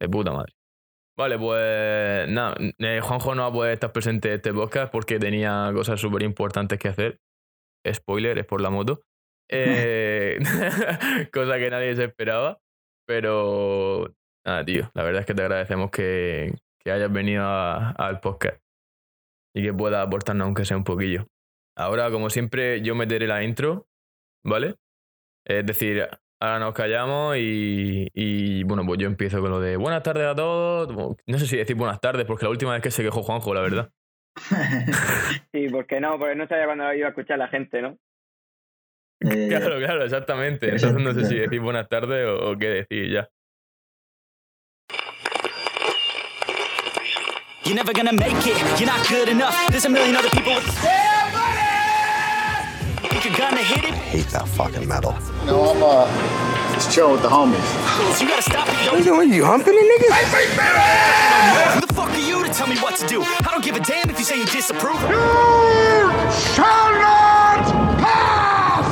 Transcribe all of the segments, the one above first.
De puta madre. Vale, pues nada, eh, Juanjo no va a poder estar presente en este podcast porque tenía cosas súper importantes que hacer. Spoiler, es por la moto. Eh, cosa que nadie se esperaba. Pero nada, tío, la verdad es que te agradecemos que, que hayas venido al podcast y que puedas aportarnos aunque sea un poquillo. Ahora, como siempre, yo meteré la intro, ¿vale? Es decir, ahora nos callamos y, y, bueno, pues yo empiezo con lo de buenas tardes a todos. No sé si decir buenas tardes, porque la última vez que se quejó Juanjo, la verdad. sí, porque no, porque no sabía cuándo iba a escuchar la gente, ¿no? Eh, claro, claro, exactamente. Entonces no sé si decir buenas tardes o, qué decir ya. You're never gonna make it, you're not good enough. There's a million other people with. Yeah, buddy! Think you're gonna hit it? I hate that fucking metal. No, I'm uh, just chilling with the homies. So you gotta stop it, yo. What are you doing? You humping a nigga? Hey, Who the fuck are you to tell me what to do? I don't give a damn if you say you disapprove. You shall not pass!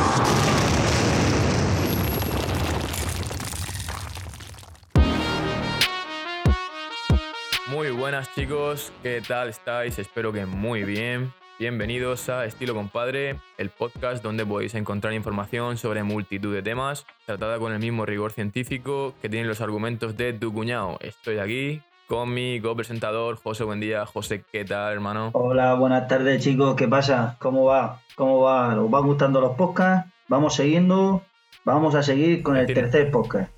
Muy buenas chicos, ¿qué tal estáis? Espero que muy bien. Bienvenidos a Estilo Compadre, el podcast donde podéis encontrar información sobre multitud de temas, tratada con el mismo rigor científico que tienen los argumentos de tu cuñado. Estoy aquí con mi copresentador José Buen día. José, ¿qué tal, hermano? Hola, buenas tardes chicos, ¿qué pasa? ¿Cómo va? ¿Cómo va? ¿Os van gustando los podcasts? Vamos siguiendo, vamos a seguir con el tercer podcast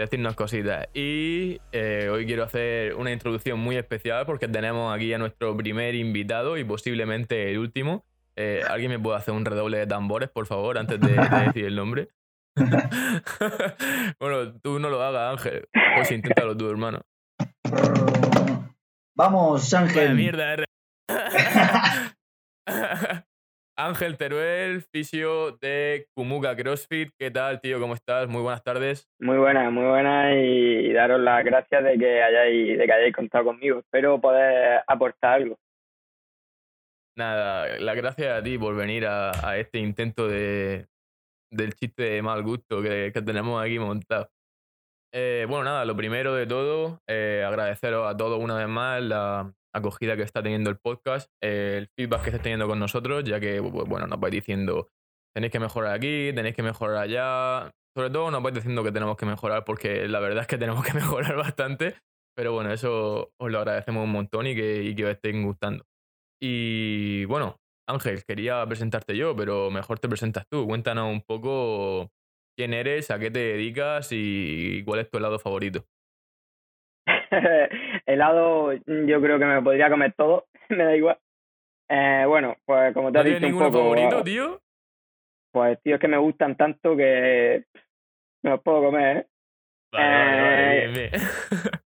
decirnos cositas. Y eh, hoy quiero hacer una introducción muy especial porque tenemos aquí a nuestro primer invitado y posiblemente el último. Eh, ¿Alguien me puede hacer un redoble de tambores, por favor, antes de, decir el nombre? bueno, tú no lo hagas, Ángel. Pues inténtalo tú, hermano. Vamos, Ángel. mierda, Ángel Teruel, fisio de Kumuka CrossFit. ¿Qué tal, tío? ¿Cómo estás? Muy buenas tardes. Muy buenas, muy buenas y daros las gracias de que hayáis, de que hayáis contado conmigo. Espero poder aportar algo. Nada, las gracias a ti por venir a, este intento de, del chiste de mal gusto que, tenemos aquí montado. Eh, bueno, nada, lo primero de todo, eh, agradeceros a todos una vez más la, acogida que está teniendo el podcast, el feedback que está teniendo con nosotros, ya que, bueno, nos vais diciendo, tenéis que mejorar aquí, tenéis que mejorar allá. Sobre todo nos vais diciendo que tenemos que mejorar, porque la verdad es que tenemos que mejorar bastante. Pero bueno, eso os lo agradecemos un montón y que, y que os estén gustando. Y bueno, Ángel, quería presentarte yo, pero mejor te presentas tú. Cuéntanos un poco quién eres, a qué te dedicas y cuál es tu helado favorito. helado yo creo que me podría comer todo, me da igual. Eh, bueno, pues como te has dicho un poco... favorito, tío? Pues tío, es que me gustan tanto que me los puedo comer, ¿eh? eh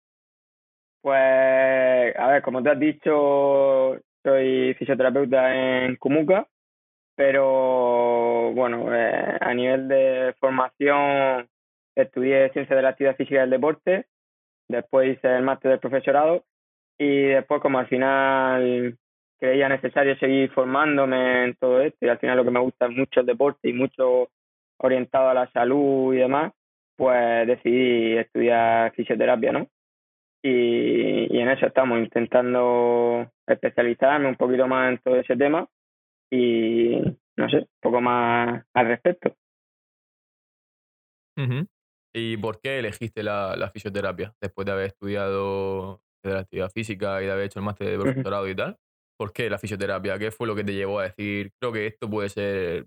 pues, a ver, como te has dicho, soy fisioterapeuta en Kumuka, pero bueno, eh, a nivel de formación estudié Ciencia de la Actividad Física y del Deporte Después hice el máster del profesorado y después como al final creía necesario seguir formándome en todo esto y al final lo que me gusta es mucho el deporte y mucho orientado a la salud y demás, pues decidí estudiar fisioterapia, ¿no? Y, en eso estamos, intentando especializarme un poquito más en todo ese tema y no sé, un poco más al respecto. ¿Y por qué elegiste la, la fisioterapia después de haber estudiado de la actividad física y de haber hecho el máster de profesorado y tal? ¿Por qué la fisioterapia? ¿Qué fue lo que te llevó a decir, creo que esto puede ser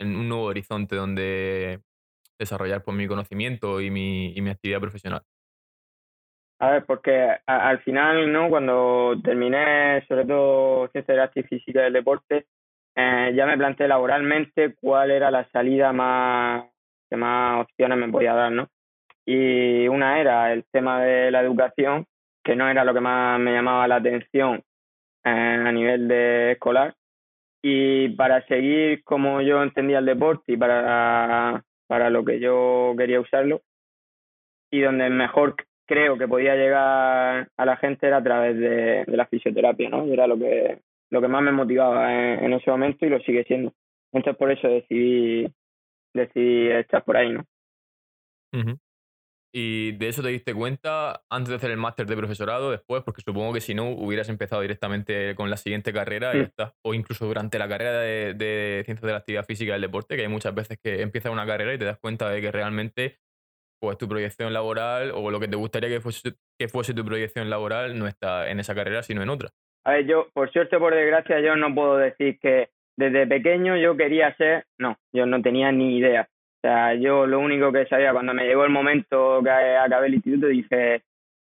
un nuevo horizonte donde desarrollar pues, mi conocimiento y mi, y mi actividad profesional? A ver, porque al final, ¿no? Cuando terminé, sobre todo ciencia de la actividad física y del deporte, eh, ya me planteé laboralmente cuál era la salida más que más opciones me podía dar, ¿no? Y una era el tema de la educación, que no era lo que más me llamaba la atención eh, a nivel de escolar. Y para seguir como yo entendía el deporte y para, para lo que yo quería usarlo, y donde mejor creo que podía llegar a la gente era a través de, la fisioterapia, ¿no? Y era lo que, lo que más me motivaba en, en ese momento y lo sigue siendo. Entonces por eso decidí decidí estar por ahí, ¿no? y de eso te diste cuenta antes de hacer el máster de profesorado, después, porque supongo que si no hubieras empezado directamente con la siguiente carrera y está, o incluso durante la carrera de, de, Ciencias de la Actividad Física y del Deporte, que hay muchas veces que empiezas una carrera y te das cuenta de que realmente pues tu proyección laboral o lo que te gustaría que fuese, que fuese tu proyección laboral no está en esa carrera, sino en otra. A ver, yo, por suerte por desgracia, yo no puedo decir que desde pequeño yo quería ser, no, yo no tenía ni idea. O sea, yo lo único que sabía cuando me llegó el momento que acabé el instituto, dije,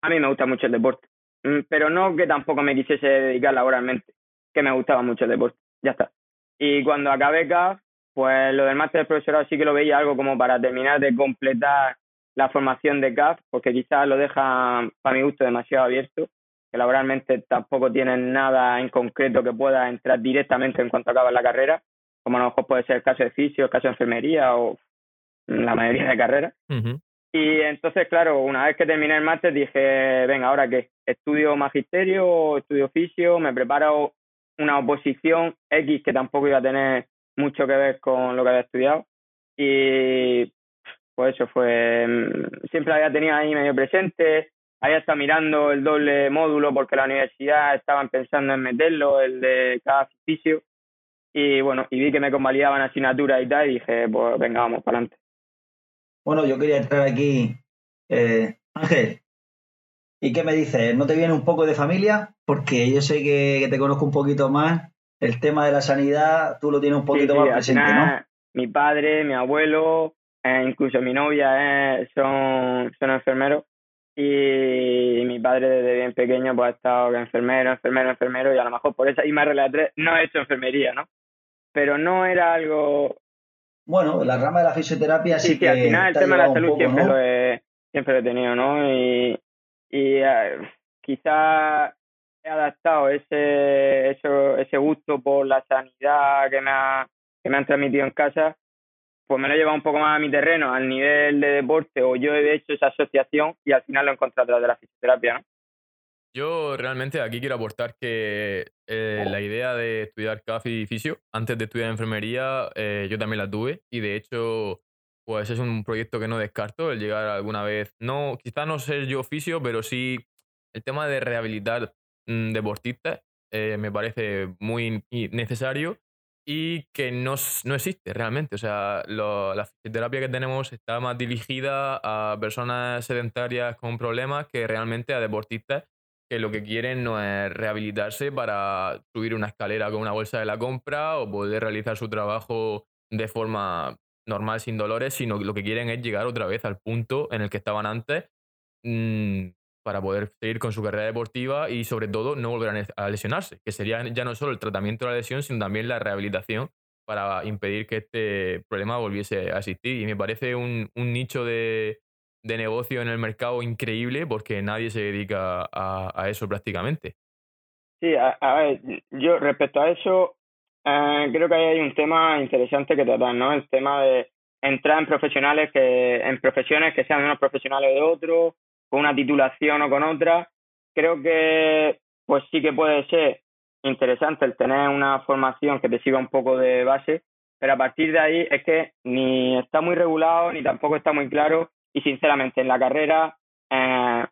a mí me gusta mucho el deporte, mm, pero no que tampoco me quisiese dedicar laboralmente, que me gustaba mucho el deporte, ya está. Y cuando acabé CAF, pues lo del máster de profesorado sí que lo veía algo como para terminar de completar la formación de CAF, porque quizás lo deja, para mi gusto, demasiado abierto, que laboralmente tampoco tienen nada en concreto que pueda entrar directamente en cuanto acaba la carrera, como a lo mejor puede ser el caso de fisio, el caso de enfermería o la mayoría de carreras. Y entonces, claro, una vez que terminé el máster dije, venga, ¿ahora qué? ¿Estudio magisterio, estudio fisio, me preparo una oposición X que tampoco iba a tener mucho que ver con lo que había estudiado? Y pues eso fue, mm, siempre había tenido ahí medio presente, había estado mirando el doble módulo porque la universidad estaban pensando en meterlo, el de cada fisio, y bueno, y vi que me convalidaban asignaturas y tal, y dije, pues venga, vamos para adelante. Bueno, yo quería entrar aquí, eh, Ángel, ¿y qué me dices? ¿No te viene un poco de familia? Porque yo sé que, te conozco un poquito más, el tema de la sanidad, tú lo tienes un poquito más presente, ¿no? Mi padre, mi abuelo, eh, incluso mi novia eh, son, son enfermeros y mi padre desde bien pequeño pues ha estado enfermero, enfermero, enfermero y a lo mejor por esa misma regla de no he hecho enfermería, ¿no? Pero no era algo... Bueno, la rama de la fisioterapia sí, que... al final el tema de la salud siempre, lo he, siempre lo he tenido, ¿no? Y, y uh, quizá he adaptado ese, eso, ese gusto por la sanidad que me, ha, que me han transmitido en casa pues me lo he llevado un poco más a mi terreno, al nivel de deporte, o yo he hecho esa asociación y al final lo he encontrado de la fisioterapia, ¿no? Yo realmente aquí quiero aportar que eh, la idea de estudiar CAF y fisio, antes de estudiar enfermería, eh, yo también la tuve y de hecho, pues es un proyecto que no descarto, el llegar alguna vez, no, quizá no ser yo fisio, pero sí el tema de rehabilitar mm, deportistas eh, me parece muy necesario y que no, no existe realmente. O sea, la fisioterapia que tenemos está más dirigida a personas sedentarias con problemas que realmente a deportistas que lo que quieren no es rehabilitarse para subir una escalera con una bolsa de la compra o poder realizar su trabajo de forma normal sin dolores, sino que lo que quieren es llegar otra vez al punto en el que estaban antes mm, para poder seguir con su carrera deportiva y sobre todo no volver a lesionarse, que sería ya no solo el tratamiento de la lesión, sino también la rehabilitación para impedir que este problema volviese a existir. Y me parece un, nicho de, negocio en el mercado increíble porque nadie se dedica a, eso prácticamente. Sí, a, ver, yo respecto a eso, eh, creo que hay un tema interesante que tratar, ¿no? El tema de entrar en profesionales que, en profesiones que sean unos profesionales de otros, con una titulación o con otra, creo que pues sí que puede ser interesante el tener una formación que te sirva un poco de base, pero a partir de ahí es que ni está muy regulado ni tampoco está muy claro y sinceramente en la carrera eh,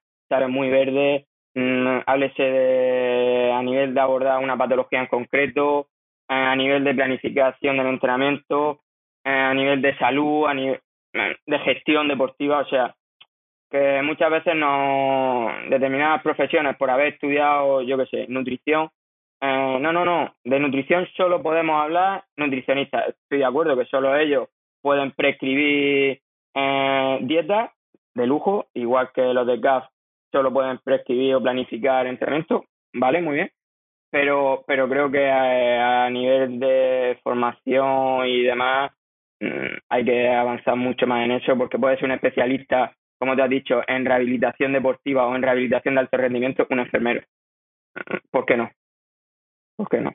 muy verde, mm, háblese de, a nivel de abordar una patología en concreto, eh, a nivel de planificación del entrenamiento, eh, a nivel de salud, a nivel de gestión deportiva, o sea, que muchas veces no determinadas profesiones por haber estudiado, yo qué sé, nutrición, eh, no, no, no, de nutrición solo podemos hablar nutricionistas. Estoy de acuerdo que solo ellos pueden prescribir eh, dietas de lujo, igual que los de GAF solo pueden prescribir o planificar entrenamiento, vale, muy bien. Pero, pero creo que a, a nivel de formación y demás mm, hay que avanzar mucho más en eso porque puede ser un especialista como te has dicho, en rehabilitación deportiva o en rehabilitación de alto rendimiento, un enfermero. ¿Por qué no? ¿Por qué no?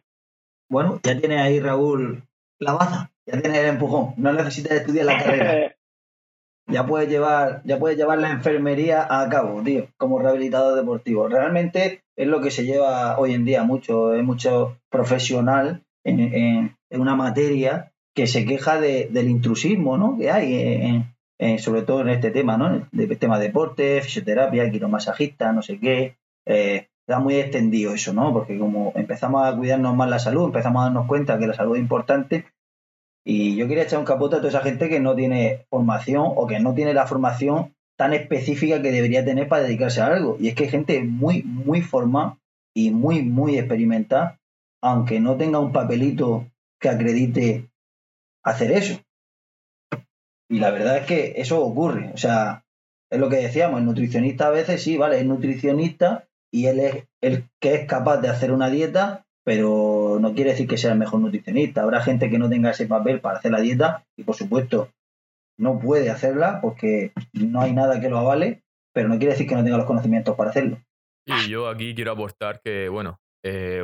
Bueno, ya tiene ahí Raúl la baza, ya tiene el empujón, no necesitas estudiar la carrera. ya puedes llevar, ya puedes llevar la enfermería a cabo, tío, como rehabilitador deportivo. Realmente es lo que se lleva hoy en día mucho, es mucho profesional en, en, una materia que se queja de, del intrusismo, ¿no? Que hay en, sobre todo en este tema, ¿no? Tema deporte, fisioterapia, quiromasajista, no sé qué. Eh, está muy extendido eso, ¿no? Porque como empezamos a cuidarnos más la salud, empezamos a darnos cuenta que la salud es importante. Y yo quería echar un capote a toda esa gente que no tiene formación o que no tiene la formación tan específica que debería tener para dedicarse a algo. Y es que hay gente muy, muy formada y muy, muy experimentada, aunque no tenga un papelito que acredite hacer eso. Y la verdad es que eso ocurre. O sea, es lo que decíamos, el nutricionista a veces sí, vale, es nutricionista y él es el que es capaz de hacer una dieta, pero no quiere decir que sea el mejor nutricionista. Habrá gente que no tenga ese papel para hacer la dieta y por supuesto no puede hacerla porque no hay nada que lo avale, pero no quiere decir que no tenga los conocimientos para hacerlo. Y yo aquí quiero aportar que, bueno, eh,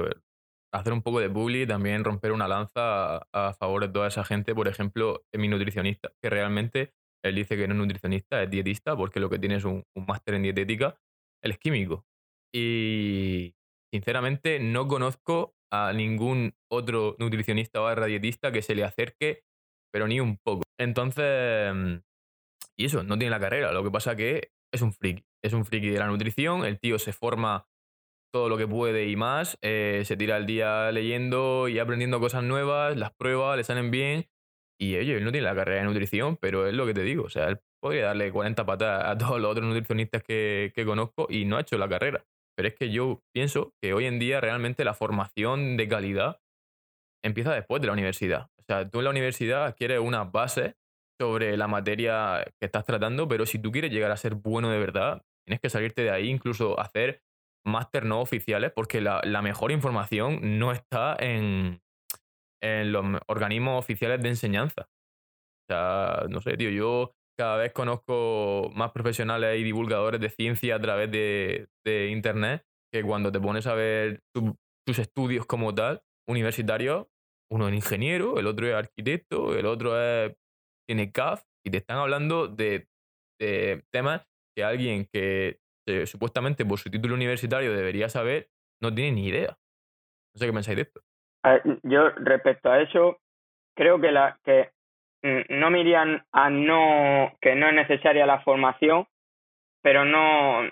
hacer un poco de bully, también romper una lanza a, favor de toda esa gente. Por ejemplo, mi nutricionista, que realmente él dice que no es nutricionista, es dietista, porque lo que tiene es un, máster en dietética. Él es químico. Y sinceramente no conozco a ningún otro nutricionista o dietista que se le acerque, pero ni un poco. Entonces, y eso, no tiene la carrera. Lo que pasa que es un friki. Es un friki de la nutrición. El tío se forma todo lo que puede y más. Eh, se tira el día leyendo y aprendiendo cosas nuevas, las pruebas, le salen bien. Y oye, él no tiene la carrera de nutrición, pero es lo que te digo. O sea, él podría darle 40 patas a todos los otros nutricionistas que, que conozco y no ha hecho la carrera. Pero es que yo pienso que hoy en día realmente la formación de calidad empieza después de la universidad. O sea, tú en la universidad adquieres una base sobre la materia que estás tratando, pero si tú quieres llegar a ser bueno de verdad, tienes que salirte de ahí, incluso hacer máster no oficiales, porque la, mejor información no está en, en los organismos oficiales de enseñanza. O sea, no sé, tío, yo cada vez conozco más profesionales y divulgadores de ciencia a través de, Internet que cuando te pones a ver tus estudios como tal, universitarios, uno es ingeniero, el otro es arquitecto, el otro es, tiene CAF, y te están hablando de, de temas que alguien que supuestamente por su título universitario debería saber, no tiene ni idea. No sé qué pensáis de esto. yo respecto a eso, creo que, la, que mm, no a no, que no es necesaria la formación, pero no,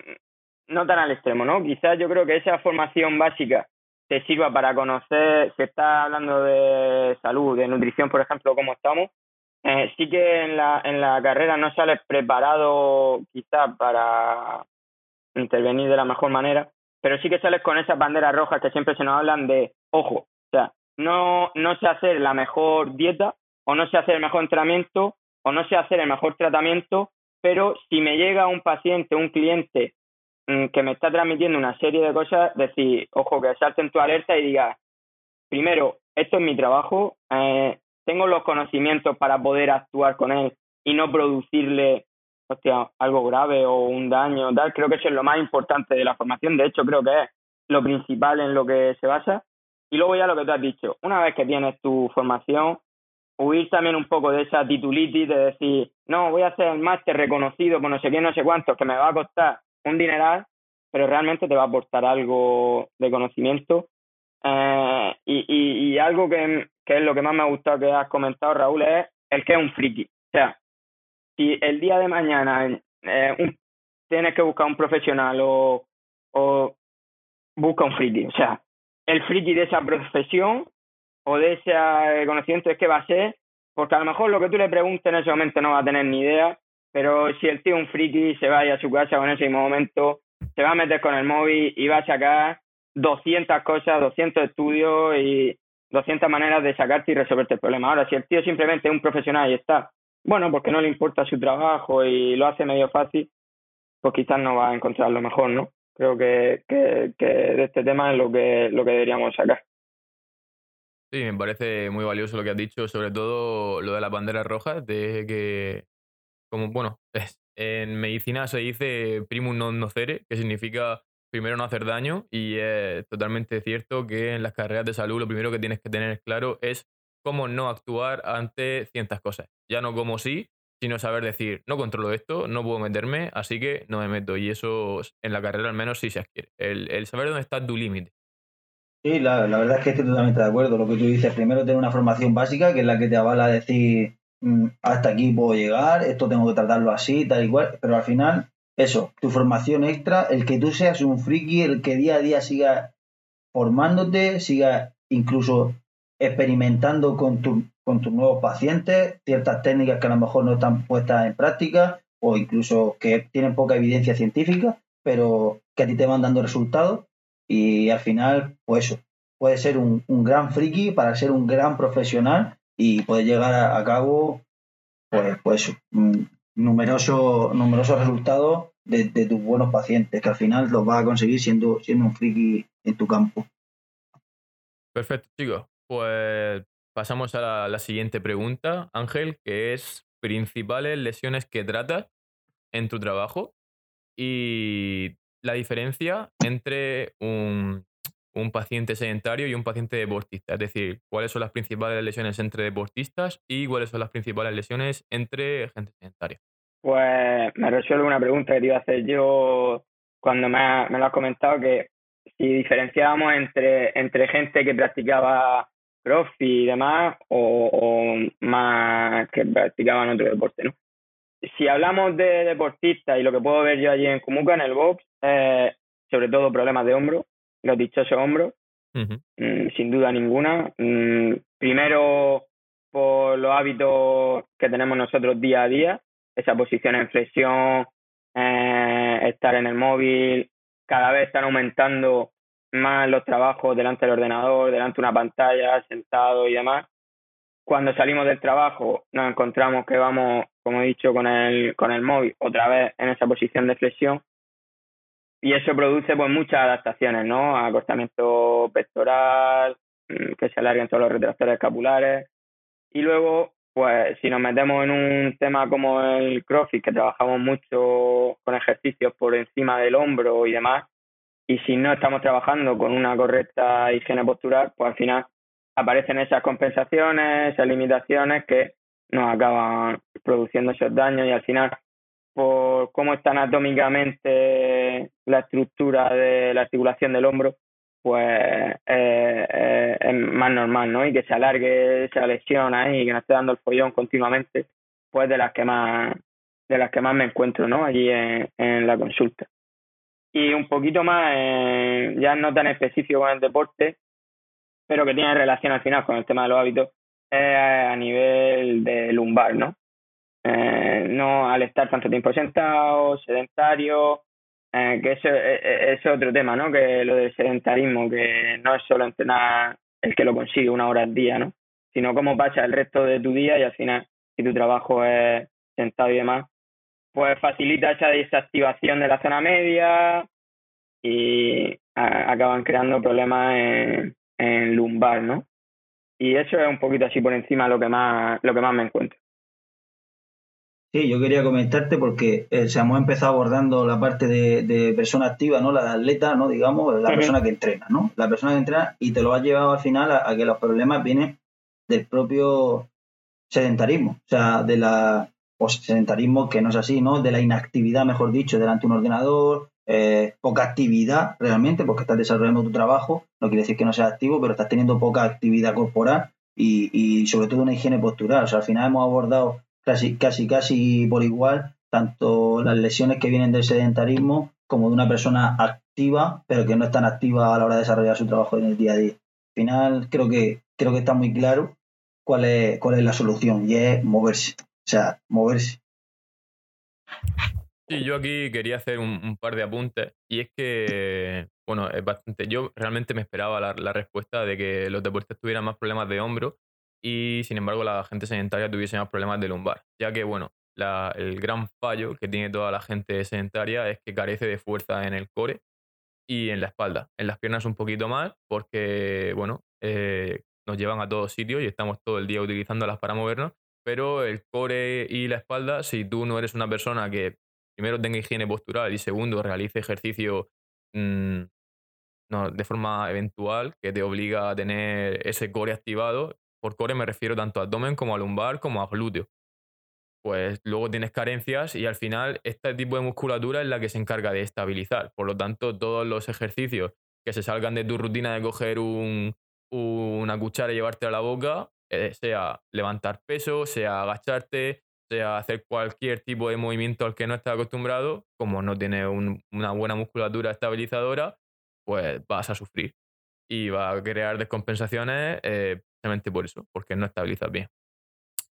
no tan al extremo, ¿no? Quizás yo creo que esa formación básica te sirva para conocer, se está hablando de salud, de nutrición, por ejemplo, cómo estamos, eh, sí que en la, en la carrera no sales preparado quizás para, intervenir de la mejor manera, pero sí que sales con esas banderas rojas que siempre se nos hablan de, ojo, o sea, no, no sé hacer la mejor dieta, o no sé hacer el mejor entrenamiento, o no sé hacer el mejor tratamiento, pero si me llega un paciente, un cliente mm, que me está transmitiendo una serie de cosas, decir, ojo, que salten tu alerta y diga, primero, esto es mi trabajo, eh, tengo los conocimientos para poder actuar con él y no producirle hostia, algo grave o un daño, tal, creo que eso es lo más importante de la formación, de hecho creo que es lo principal en lo que se basa. Y luego ya lo que tú has dicho, una vez que tienes tu formación, huir también un poco de esa titulitis de decir, no, voy a hacer el máster reconocido por no sé qué, no sé cuánto, que me va a costar un dineral, pero realmente te va a aportar algo de conocimiento. Eh, y, y, algo que, que es lo que más me ha gustado que has comentado, Raúl, es el que es un friki. O sea, si el día de mañana eh, tienes que buscar un profesional o, o busca un friki, o sea, el friki de esa profesión o de ese conocimiento es que va a ser, porque a lo mejor lo que tú le preguntes en ese momento no va a tener ni idea, pero si el tío un friki se va a su casa en ese momento, se va a meter con el móvil y va a sacar 200 cosas, 200 estudios y 200 maneras de sacarte y resolverte el problema. Ahora, si el tío simplemente es un profesional y está bueno, porque no le importa su trabajo y lo hace medio fácil, pues quizás no va a encontrar lo mejor, ¿no? Creo que, que, que de este tema es lo que, lo que deberíamos sacar. Sí, me parece muy valioso lo que has dicho, sobre todo lo de las banderas rojas, de que, como, bueno, en medicina se dice primum non nocere, que significa primero no hacer daño, y es totalmente cierto que en las carreras de salud lo primero que tienes que tener claro es cómo no actuar ante ciertas cosas. Ya no como sí, sino saber decir, no controlo esto, no puedo meterme, así que no me meto. Y eso en la carrera al menos sí se adquiere. El, saber dónde está tu límite. Sí, la, verdad es que estoy totalmente de acuerdo. Lo que tú dices, primero tener una formación básica, que es la que te avala decir, mm, hasta aquí puedo llegar, esto tengo que tratarlo así, tal y cual, pero al final, eso, tu formación extra, el que tú seas un friki, el que día a día sigas formándote, sigas incluso experimentando con, tus nuevos pacientes, ciertas técnicas que a lo mejor no están puestas en práctica o incluso que tienen poca evidencia científica, pero que a ti te van dando resultados y al final, pues eso, puede ser un, gran friki para ser un gran profesional y puede llegar a, cabo, pues, pues numerosos numeroso resultados de, tus buenos pacientes, que al final los vas a conseguir siendo, siendo un friki en tu campo. Perfecto, chicos. Pues pasamos a la, siguiente pregunta, Ángel, que es principales lesiones que tratas en tu trabajo y la diferencia entre un, paciente sedentario y un paciente deportista. Es decir, cuáles son las principales lesiones entre deportistas y cuáles son las principales lesiones entre gente sedentaria. Pues me resuelve una pregunta que te iba a hacer yo cuando me, me lo has comentado, que si diferenciábamos entre, entre gente que practicaba crossfit y demás o, más que practicaban otro deporte, ¿no? Si hablamos de deportistas y lo que puedo ver yo allí en Kumuka, en el box, eh, sobre todo problemas de hombro, los dichosos hombros, mm, sin duda ninguna. Mm, primero, por los hábitos que tenemos nosotros día a día, esa posición en flexión, eh, estar en el móvil, cada vez están aumentando más los trabajos delante del ordenador, delante de una pantalla, sentado y demás. Cuando salimos del trabajo nos encontramos que vamos, como he dicho, con el, con el móvil otra vez en esa posición de flexión y eso produce pues muchas adaptaciones, ¿no? Acortamiento pectoral, mm, que se alarguen todos los retractores escapulares y luego pues si nos metemos en un tema como el CrossFit, que trabajamos mucho con ejercicios por encima del hombro y demás, y si no estamos trabajando con una correcta higiene postural, pues al final aparecen esas compensaciones, esas limitaciones que nos acaban produciendo esos daños y al final por cómo está anatómicamente la estructura de la articulación del hombro, pues eh, eh, es más normal, ¿no? Y que se alargue esa lesión ahí y que nos esté dando el follón continuamente, pues de las que más, de las que más me encuentro, ¿no? Allí en, en la consulta. Y un poquito más, eh, ya no tan específico con el deporte, pero que tiene relación al final con el tema de los hábitos, es a nivel de lumbar, ¿no? no al estar tanto tiempo sentado, sedentario, eh, que eso eh, eh, es, otro tema, ¿no? Que lo del sedentarismo, que no es solo entrenar el que lo consigue una hora al día, ¿no? Sino cómo pasa el resto de tu día y al final, si tu trabajo es sentado y demás, pues facilita esa desactivación de la zona media y acaban creando problemas en, en lumbar, ¿no? Y eso es un poquito así por encima lo que más, lo que más me encuentro. Sí, yo quería comentarte porque eh, se hemos empezado abordando la parte de, persona activa, ¿no? La atleta, ¿no? Digamos, la persona que entrena, ¿no? La persona que entrena y te lo has llevado al final a, que los problemas vienen del propio sedentarismo, o sea, de la sedentarismo que no es así, ¿no? De la inactividad, mejor dicho, delante de un ordenador, eh, poca actividad realmente, porque estás desarrollando tu trabajo, no quiere decir que no seas activo, pero estás teniendo poca actividad corporal y, y sobre todo una higiene postural. O sea, al final hemos abordado casi, casi, casi por igual, tanto las lesiones que vienen del sedentarismo como de una persona activa, pero que no es tan activa a la hora de desarrollar su trabajo en el día a día. Al final creo que, creo que está muy claro cuál es, cuál es la solución y es moverse. O sea, moverse. Sí, yo aquí quería hacer un, par de apuntes y es que, bueno, es bastante, yo realmente me esperaba la, la, respuesta de que los deportes tuvieran más problemas de hombro y sin embargo la gente sedentaria tuviese más problemas de lumbar, ya que bueno, el gran fallo que tiene toda la gente sedentaria es que carece de fuerza en el core y en la espalda. En las piernas un poquito más porque, bueno, eh, nos llevan a todos sitios y estamos todo el día utilizándolas para movernos, pero el core y la espalda, si tú no eres una persona que primero tenga higiene postural y segundo realice ejercicio mm, no, de forma eventual que te obliga a tener ese core activado, por core me refiero tanto a abdomen como a lumbar como a glúteo. Pues luego tienes carencias y al final este tipo de musculatura es la que se encarga de estabilizar. Por lo tanto, todos los ejercicios que se salgan de tu rutina de coger una cuchara y llevarte a la boca, eh, sea levantar peso, sea agacharte, sea hacer cualquier tipo de movimiento al que no estás acostumbrado, como no tiene una buena musculatura estabilizadora, pues vas a sufrir y va a crear descompensaciones eh, precisamente por eso, porque no estabilizas bien.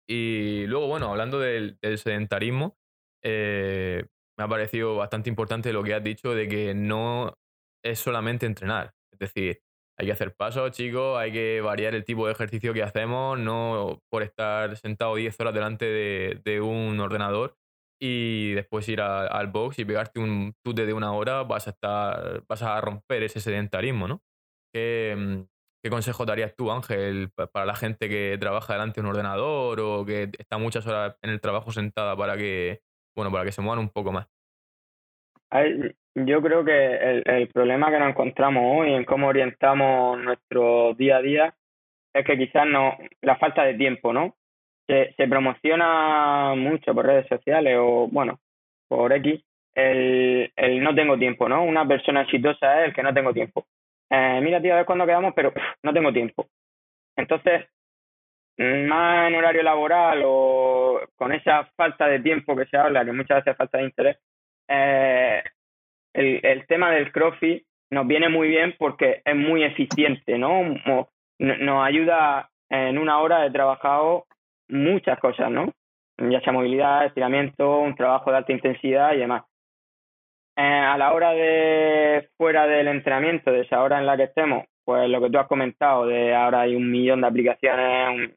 Y luego, bueno, hablando del, sedentarismo, eh, me ha parecido bastante importante lo que has dicho de que no es solamente entrenar. Es decir, hay que hacer pasos, chicos, hay que variar el tipo de ejercicio que hacemos, no por estar sentado 10 horas delante de, un ordenador y después ir al box y pegarte un tute de una hora, vas a estar, vas a romper ese sedentarismo, ¿no? ¿Qué, mm, qué consejo darías tú, Ángel, para la gente que trabaja delante de un ordenador o que está muchas horas en el trabajo sentada para que, bueno, para que se muevan un poco más? Yo creo que el, el problema que nos encontramos hoy en cómo orientamos nuestro día a día es que quizás no la falta de tiempo, ¿no? Se, se promociona mucho por redes sociales o, bueno, por X, el, el no tengo tiempo, ¿no? Una persona exitosa es el que no tengo tiempo. Eh, mira, tío, a ver cuándo quedamos, pero no tengo tiempo. Entonces, más en horario laboral o con esa falta de tiempo que se habla, que muchas veces falta de interés, eh, el, el tema del CrossFit nos viene muy bien porque es muy eficiente, ¿no? Nos ayuda en una hora de trabajado muchas cosas, ¿no? Ya sea movilidad, estiramiento, un trabajo de alta intensidad y demás. Eh, a la hora de fuera del entrenamiento, de esa hora en la que estemos, pues lo que tú has comentado, de ahora hay un millón de aplicaciones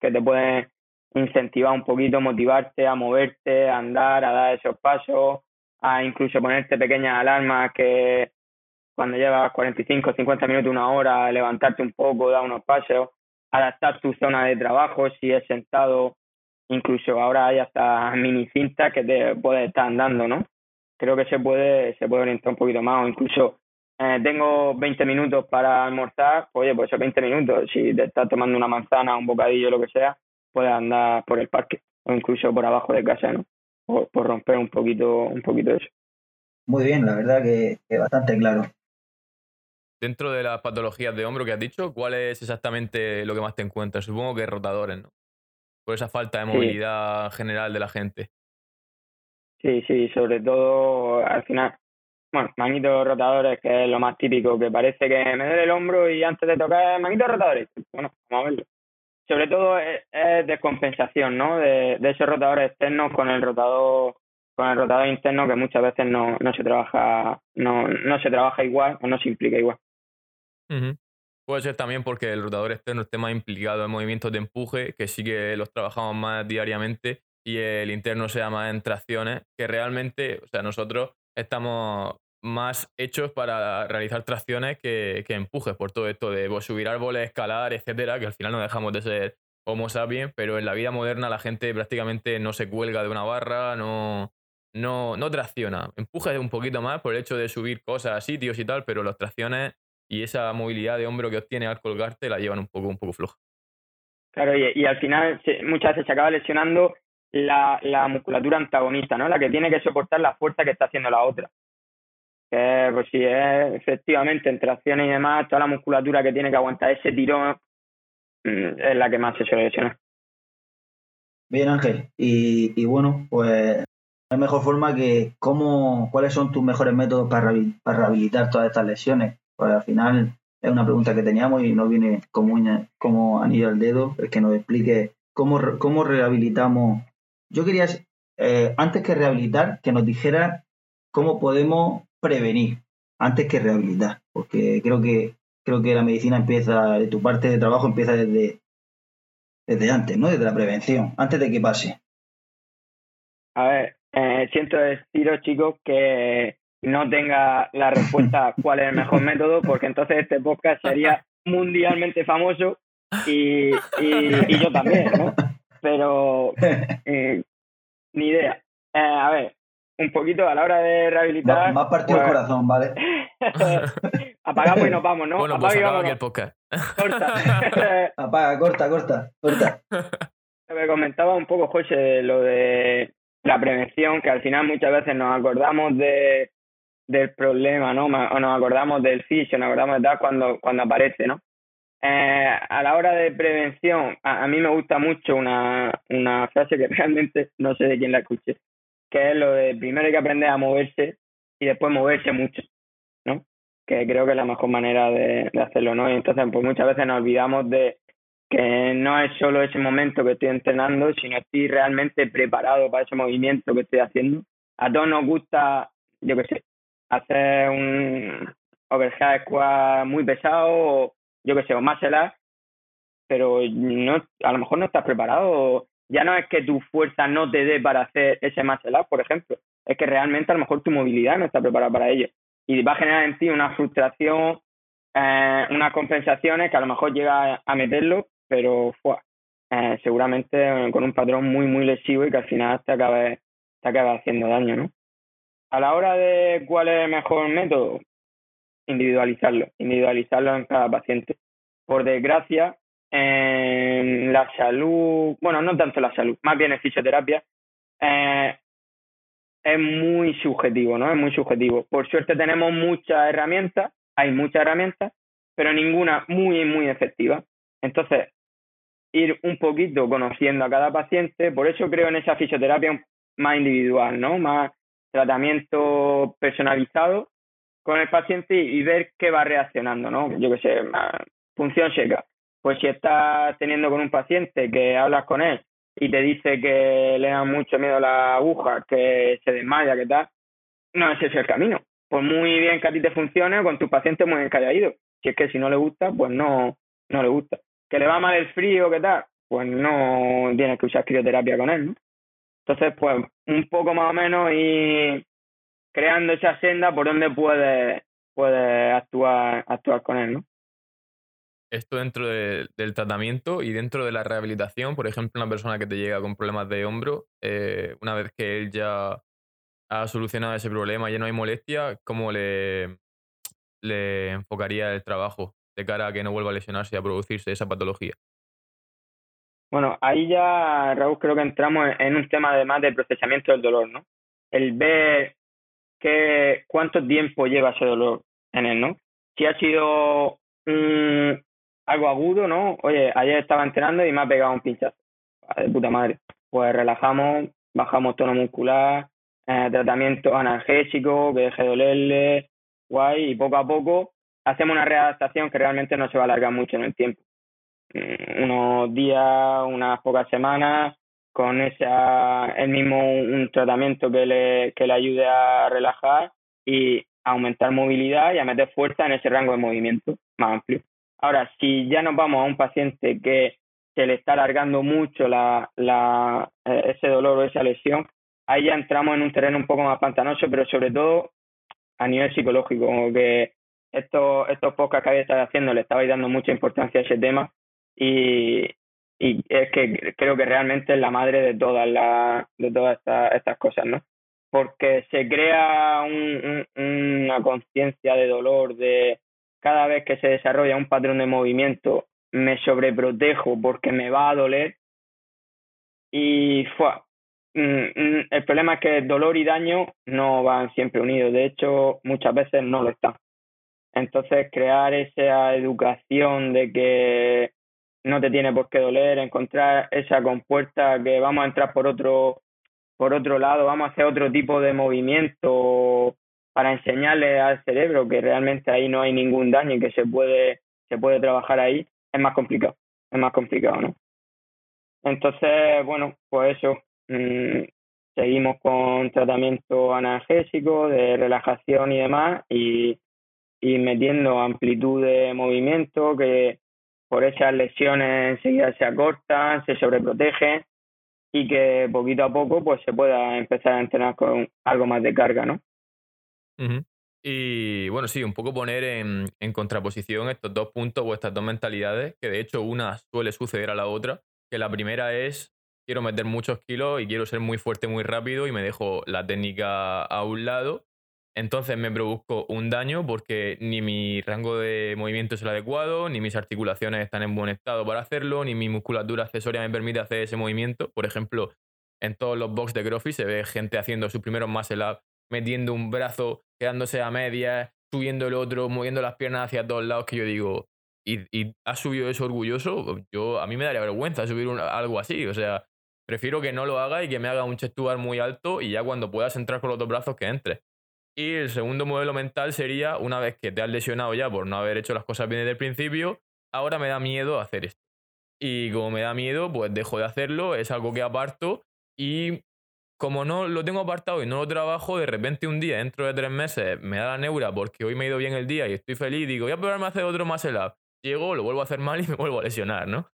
que te pueden incentivar un poquito, motivarte a moverte, a andar, a dar esos pasos, a incluso ponerte pequeñas alarmas que cuando llevas 45, 50 minutos, una hora, levantarte un poco, dar unos pasos, adaptar tu zona de trabajo, si es sentado, incluso ahora hay hasta mini cintas que te puedes estar andando, ¿no? Creo que se puede, se puede orientar un poquito más, o incluso eh, tengo 20 minutos para almorzar, oye, pues esos 20 minutos, si te estás tomando una manzana, un bocadillo, lo que sea, puedes andar por el parque o incluso por abajo de casa, ¿no? Por, romper un poquito, un poquito eso. Muy bien, la verdad que, que bastante claro. Dentro de las patologías de hombro que has dicho, ¿cuál es exactamente lo que más te encuentras? Supongo que rotadores, ¿no? Por esa falta de movilidad general de la gente. Sí, sí, sobre todo al final, bueno, manitos rotadores, que es lo más típico, que parece que me duele el hombro y antes de tocar manitos rotadores. Bueno, vamos a verlo sobre todo es, descompensación, ¿no? De, de, esos rotadores externos con el rotador con el rotador interno que muchas veces no, no se trabaja no, no se trabaja igual o no se implica igual. Puede ser también porque el rotador externo esté más implicado en movimientos de empuje, que sí que los trabajamos más diariamente, y el interno sea más en tracciones, que realmente, o sea, nosotros estamos más hechos para realizar tracciones que, que empujes por todo esto de pues, subir árboles, escalar, etcétera, que al final no dejamos de ser Homo sapiens, pero en la vida moderna la gente prácticamente no se cuelga de una barra, no, no, no tracciona. Empuja un poquito más por el hecho de subir cosas a sitios y tal, pero las tracciones y esa movilidad de hombro que obtiene al colgarte la llevan un poco, un poco floja. Claro, y, y al final muchas veces se acaba lesionando la, la musculatura antagonista, ¿no? La que tiene que soportar la fuerza que está haciendo la otra que pues sí, es efectivamente en tracciones y demás, toda la musculatura que tiene que aguantar ese tirón mm, es la que más se suele lesionar. Bien, Ángel. Y, y bueno, pues es mejor forma que cómo, cuáles son tus mejores métodos para, para rehabilitar todas estas lesiones. Pues al final es una pregunta que teníamos y no viene como, como anillo al dedo, el que nos explique cómo, cómo rehabilitamos. Yo quería, eh, antes que rehabilitar, que nos dijera cómo podemos prevenir antes que rehabilitar, porque creo que creo que la medicina empieza, tu parte de trabajo empieza desde, desde antes, ¿no? Desde la prevención, antes de que pase. A ver, eh, siento deciros, chicos, que no tenga la respuesta cuál es el mejor método, porque entonces este podcast sería mundialmente famoso y, y, yo también, ¿no? Pero eh, ni idea. Eh, a ver, un poquito a la hora de rehabilitar. Más partido el pues, corazón, ¿vale? Apagamos y nos vamos, ¿no? Bueno, pues acaba aquí el podcast. Corta. Apaga, corta, corta, corta. Me comentaba un poco, José, lo de la prevención, que al final muchas veces nos acordamos de del problema, ¿no? O nos acordamos del fisio, nos acordamos de tal cuando, cuando aparece, ¿no? Eh, a la hora de prevención, a, mí me gusta mucho una, una frase que realmente no sé de quién la escuché, que es lo de primero hay que aprender a moverse y después moverse mucho, ¿no? Que creo que es la mejor manera de, hacerlo, ¿no? Y entonces, pues muchas veces nos olvidamos de que no es solo ese momento que estoy entrenando, sino estoy realmente preparado para ese movimiento que estoy haciendo. A todos nos gusta, yo qué sé, hacer un overhead squat muy pesado o yo qué sé, o más pero no, a lo mejor no estás preparado. Ya no es que tu fuerza no te dé para hacer ese más por ejemplo, es que realmente a lo mejor tu movilidad no está preparada para ello. Y va a generar en ti una frustración, eh, unas compensaciones que a lo mejor llega a meterlo, pero fue, eh, seguramente con un patrón muy, muy lesivo y que al final te acabe, te acabe haciendo daño, ¿no? A la hora de cuál es el mejor método, individualizarlo, individualizarlo en cada paciente. Por desgracia, en la salud, bueno, no tanto la salud, más bien en fisioterapia, eh, es muy subjetivo, ¿no? Es muy subjetivo. Por suerte tenemos muchas herramientas, hay muchas herramientas, pero ninguna muy, muy efectiva. Entonces, ir un poquito conociendo a cada paciente, por eso creo en esa fisioterapia más individual, ¿no? Más tratamiento personalizado con el paciente y, ver qué va reaccionando, ¿no? Yo qué sé, función seca. Pues si estás teniendo con un paciente que hablas con él y te dice que le da mucho miedo la aguja, que se desmaya, que tal, no ese es el camino. Pues muy bien que a ti te funcione, con tu paciente muy bien que ido. Si es que si no le gusta, pues no, no le gusta. Que le va mal el frío, ¿qué tal? Pues no tienes que usar crioterapia con él, ¿no? Entonces, pues un poco más o menos y creando esa senda por donde puede, puede actuar, actuar con él, ¿no? Esto dentro del tratamiento y dentro de la rehabilitación, por ejemplo, una persona que te llega con problemas de hombro, eh, una vez que él ya ha solucionado ese problema, ya no hay molestia, ¿cómo le, enfocaría el trabajo de cara a que no vuelva a lesionarse y a producirse esa patología? Bueno, ahí ya, Raúl, creo que entramos en un tema además de procesamiento del dolor, ¿no? El ver que, cuánto tiempo lleva ese dolor en él, ¿no? Si ha sido algo agudo, ¿no? Oye, ayer estaba entrenando y me ha pegado un pinchazo. De puta madre. Pues relajamos, bajamos tono muscular, eh, tratamiento analgésico, que deje de dolerle, guay, y poco a poco hacemos una readaptación que realmente no se va a alargar mucho en el tiempo. Mm, unos días, unas pocas semanas, con esa, el mismo un tratamiento que le, que le ayude a relajar y aumentar movilidad y a meter fuerza en ese rango de movimiento más amplio. Ahora, si ya nos vamos a un paciente que se le está alargando mucho la, eh, ese dolor o esa lesión, ahí ya entramos en un terreno un poco más pantanoso, pero sobre todo a nivel psicológico, como que estos, estos podcasts que habéis estado haciendo le estabais dando mucha importancia a ese tema y, y es que creo que realmente es la madre de todas las de todas estas, estas cosas no porque se crea un, una conciencia de dolor de cada vez que se desarrolla un patrón de movimiento me sobreprotejo porque me va a doler. Y mm, mm, el problema es que dolor y daño no van siempre unidos. De hecho muchas veces no lo están. Entonces crear esa educación de que no te tiene por qué doler, encontrar esa compuerta que vamos a entrar por otro, por otro lado, vamos a hacer otro tipo de movimiento para enseñarle al cerebro que realmente ahí no hay ningún daño y que se puede, se puede trabajar ahí, es más complicado, es más complicado, ¿no? Entonces, bueno, pues eso, mm, seguimos con tratamiento analgésico, de relajación y demás, y, y metiendo amplitud de movimiento que por esas lesiones enseguida se acortan, se sobreprotegen y que poquito a poco pues se pueda empezar a entrenar con algo más de carga, ¿no? Y bueno, sí, un poco poner en, en, contraposición estos dos puntos o estas dos mentalidades, que de hecho una suele suceder a la otra, que la primera es quiero meter muchos kilos y quiero ser muy fuerte muy rápido y me dejo la técnica a un lado entonces me produzco un daño porque ni mi rango de movimiento es el adecuado, ni mis articulaciones están en buen estado para hacerlo, ni mi musculatura accesoria me permite hacer ese movimiento. Por ejemplo, en todos los box de CrossFit se ve gente haciendo sus primeros muscle up, metiendo un brazo, quedándose a medias, subiendo el otro, moviendo las piernas hacia todos lados, que yo digo, y, y has subido eso orgulloso, yo a mí me daría vergüenza subir algo así. O sea, prefiero que no lo haga y que me haga un chest muy alto y ya cuando puedas entrar con los dos brazos que entre. Y el segundo modelo mental sería, una vez que te has lesionado ya por no haber hecho las cosas bien desde el principio, ahora me da miedo hacer esto. Y como me da miedo, pues dejo de hacerlo, es algo que aparto y como no lo tengo apartado y no lo trabajo, de repente un día, dentro de tres meses, me da la neura porque hoy me he ido bien el día y estoy feliz, digo, voy a probarme a hacer otro más up. Llego, lo vuelvo a hacer mal y me vuelvo a lesionar, ¿no?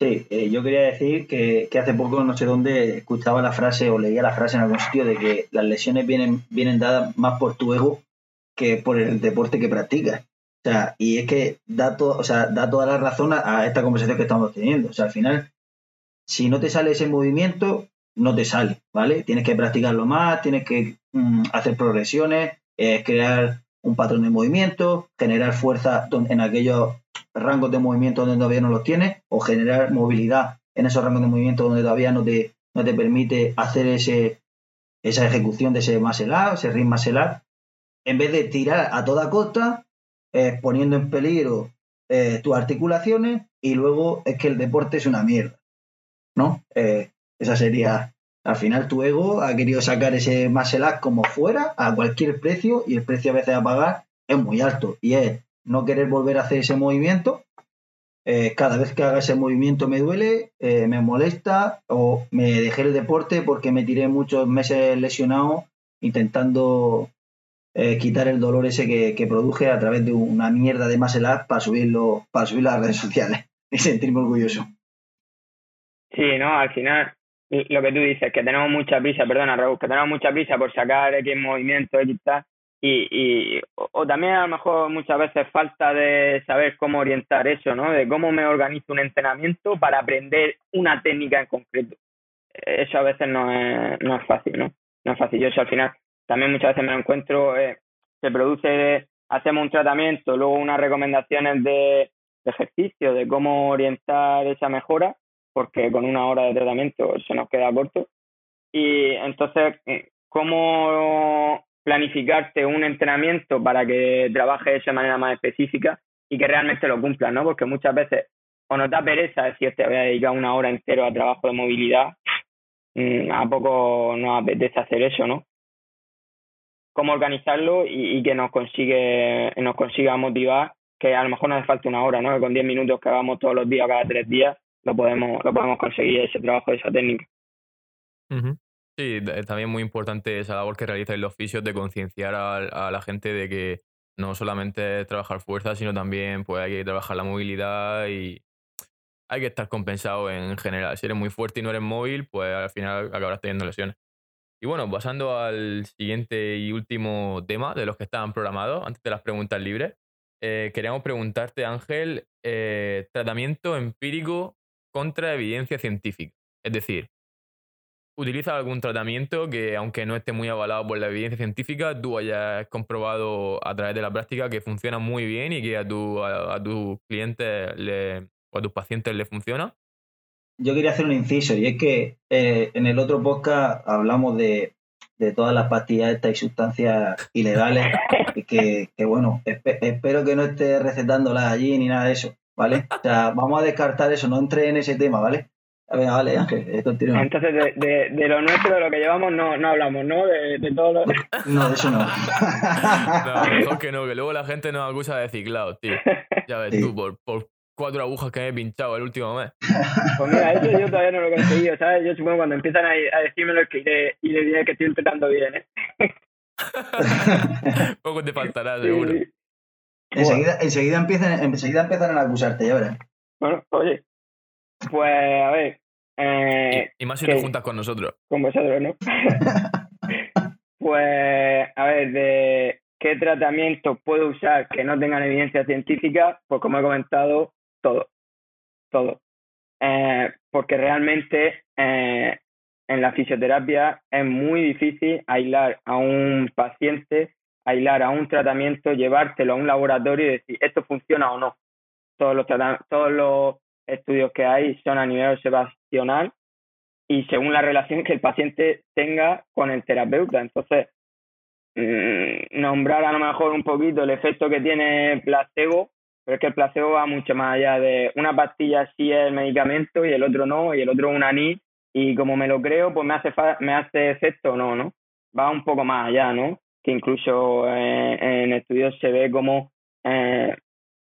sí, eh, yo quería decir que, hace poco no sé dónde escuchaba la frase o leía la frase en algún sitio de que las lesiones vienen, vienen dadas más por tu ego que por el deporte que practicas. O sea, y es que da, o sea, da toda la razón a, a esta conversación que estamos teniendo. O sea, al final si no te sale ese movimiento, no te sale, ¿vale? Tienes que practicarlo más, tienes que mm, hacer progresiones, eh, crear un patrón de movimiento, generar fuerza en aquellos rangos de movimiento donde todavía no los tienes, o generar movilidad en esos rangos de movimiento donde todavía no te, no te permite hacer ese, esa ejecución de ese muscle ese ritmo muscle en vez de tirar a toda costa, eh, poniendo en peligro eh, tus articulaciones, y luego es que el deporte es una mierda. ¿No? Eh, esa sería, al final tu ego ha querido sacar ese muscle como fuera, a cualquier precio, y el precio a veces a pagar es muy alto, y es no querer volver a hacer ese movimiento. Eh, cada vez que haga ese movimiento me duele, eh, me molesta o me dejé el deporte porque me tiré muchos meses lesionado intentando quitar el dolor ese que, produje a través de una mierda de muscle para subirlo, para subirlo a las redes sociales y sentirme orgulloso. Sí, no, al final lo que tú dices, que tenemos mucha prisa, perdona Raúl, que tenemos mucha prisa por sacar X movimiento, X tal, y, y o, también a lo mejor muchas veces falta de saber cómo orientar eso, ¿no? De cómo me organizo un entrenamiento para aprender una técnica en concreto. Eso a veces no es, no es fácil, ¿no? No es fácil. Yo eso al final también muchas veces me lo encuentro, eh, se produce, hacemos un tratamiento, luego unas recomendaciones de ejercicio, de cómo orientar esa mejora, porque con una hora de tratamiento se nos queda corto. Y entonces, eh, ¿cómo planificarte un entrenamiento para que trabajes de manera más específica y que realmente lo cumplas, ¿no? Porque muchas veces o nos da pereza decir te voy a dedicar una hora entera a trabajo de movilidad, mm, a poco nos apetece hacer eso, ¿no? Cómo organizarlo y, que nos consigue, nos consiga motivar, que a lo mejor nos hace falta una hora, ¿no? Que con 10 minutos que hagamos todos los días, cada tres días, lo podemos, lo podemos conseguir, ese trabajo, esa técnica. Sí, también muy importante esa labor que realizan los fisios de concienciar a, la gente de que no solamente es trabajar fuerza, sino también pues, hay que trabajar la movilidad y hay que estar compensado en general. Si eres muy fuerte y no eres móvil, pues al final acabarás teniendo lesiones. Y bueno, pasando al siguiente y último tema de los que estaban programados, antes de las preguntas libres, eh, queríamos preguntarte, Ángel, eh, tratamiento empírico contra evidencia científica. Es decir, utiliza algún tratamiento que, aunque no esté muy avalado por la evidencia científica, tú hayas comprobado a través de la práctica que funciona muy bien y que a, tu, a, tus clientes le, o a tus pacientes le funciona. Yo quería hacer un inciso y es que eh, en el otro podcast hablamos de, todas las pastillas estas y sustancias ilegales y que, bueno, espero que no esté recetándolas allí ni nada de eso. ¿Vale? O sea, vamos a descartar eso, no entre en ese tema, ¿vale? A ver, vale, Ángel, eh, continúa. Entonces, de, de, de, lo nuestro, de lo que llevamos, no, no hablamos, ¿no? De, de todo lo... No, de eso no. no, mejor que no, que luego la gente nos acusa de ciclado, tío. Ya ves tú, por, por cuatro agujas que me he pinchado el último mes. Pues mira, eso yo todavía no lo he conseguido, ¿sabes? Yo supongo que cuando empiezan a, a decírmelo es que iré, y le diré que estoy empezando bien, ¿eh? Poco te faltará, seguro. Enseguida, enseguida, empiezan, enseguida empiezan a acusarte, ya verás. Bueno, oye, pues a ver. Eh, y, más si te juntas con nosotros. Con vosotros, ¿no? pues, a ver, de qué tratamientos puedo usar que no tengan evidencia científica, pues como he comentado, todo. Todo. Eh, porque realmente eh, en la fisioterapia es muy difícil aislar a un paciente aislar a un tratamiento, llevártelo a un laboratorio y decir, ¿esto funciona o no? Todos los, todos los estudios que hay son a nivel observacional y según la relación que el paciente tenga con el terapeuta. Entonces, mm, nombrar a lo mejor un poquito el efecto que tiene el placebo, pero es que el placebo va mucho más allá de una pastilla sí es el medicamento y el otro no, y el otro un anís, y como me lo creo, pues me hace, me hace efecto o no, ¿no? Va un poco más allá, ¿no? Que incluso eh, en estudios se ve como eh,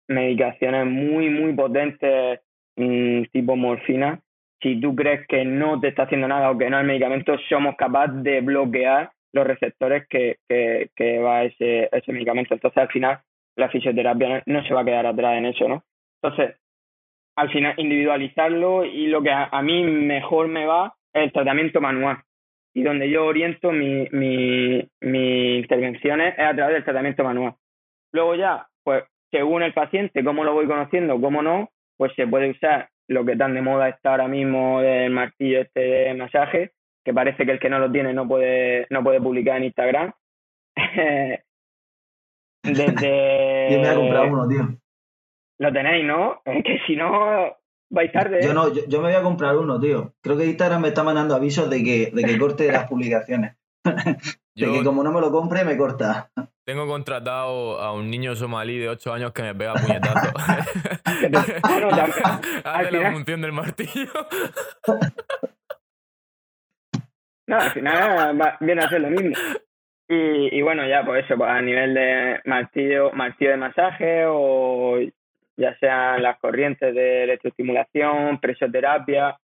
medicaciones muy, muy potentes, mm, tipo morfina, si tú crees que no te está haciendo nada o que no el medicamento, somos capaces de bloquear los receptores que, que, va ese, ese medicamento. Entonces, al final, la fisioterapia no, se va a quedar atrás en eso, ¿no? Entonces, al final, individualizarlo y lo que a, mí mejor me va es el tratamiento manual. Y donde yo oriento mi, mi, mis intervenciones es a través del tratamiento manual. Luego ya, pues, según el paciente, cómo lo voy conociendo, cómo no, pues se puede usar lo que tan de moda está ahora mismo del martillo este de masaje, que parece que el que no lo tiene no puede, no puede publicar en Instagram. Desde... Yo me a comprar uno, tío. Lo tenéis, ¿no? Es que si no, vais tarde. Yo no, yo, me voy a comprar uno, tío. Creo que Instagram me está mandando avisos de que, de que corte las publicaciones. de que como no me lo compre, me corta. Tengo contratado a un niño somalí de 8 años que me pega puñetazo. Hace la función del martillo. no, al final viene a ser lo mismo. Y, y bueno, ya pues eso, pues, a nivel de martillo, martillo de masaje o ya sean las corrientes de electroestimulación, presoterapia,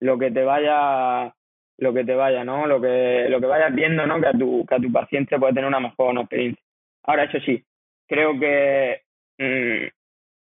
lo que te vaya lo que te vaya, ¿no? Lo que, lo que vayas viendo, ¿no? Que a tu, que a tu paciente puede tener una mejor experiencia. Ahora, eso sí, creo que mm,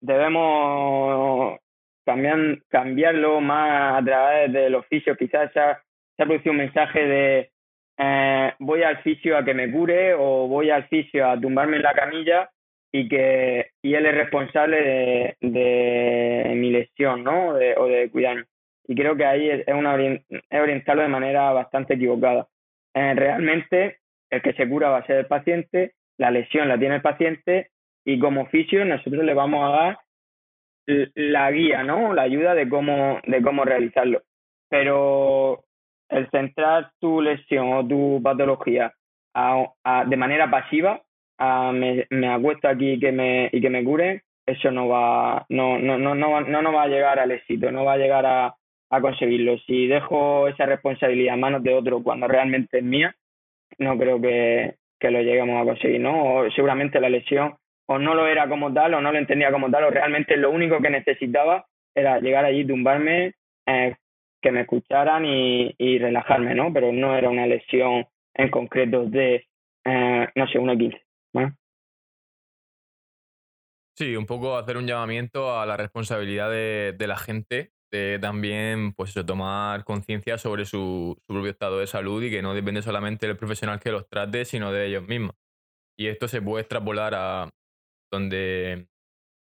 debemos cambiar, cambiarlo más a través del oficio. Quizás se ha, se ha producido un mensaje de eh, voy al fisio a que me cure o voy al fisio a tumbarme en la camilla y que y él es responsable de, mi lesión, ¿no? O de cuidarme y creo que ahí es, una es orientarlo de manera bastante equivocada. Eh, realmente el que se cura va a ser el paciente, la lesión la tiene el paciente y como oficio nosotros le vamos a dar la guía, ¿no? La ayuda de cómo, de cómo realizarlo. Pero el centrar tu lesión o tu patología de manera pasiva, a me, me acuesto aquí y que me, y que me cure, eso no va, no, no, no, no, no, no va a llegar al éxito, no va a llegar a, a conseguirlo. Si dejo esa responsabilidad en manos de otro cuando realmente es mía, no creo que, que lo lleguemos a conseguir, ¿no? O seguramente la lesión o no lo era como tal o no lo entendía como tal o realmente lo único que necesitaba era llegar allí, tumbarme, eh, que me escucharan y, y, relajarme, ¿no? Pero no era una lesión en concreto de, eh, no sé, 1.15, Sí, un poco hacer un llamamiento a la responsabilidad de, de la gente también, pues tomar conciencia sobre su, su, propio estado de salud y que no depende solamente del profesional que los trate, sino de ellos mismos. Y esto se puede extrapolar a donde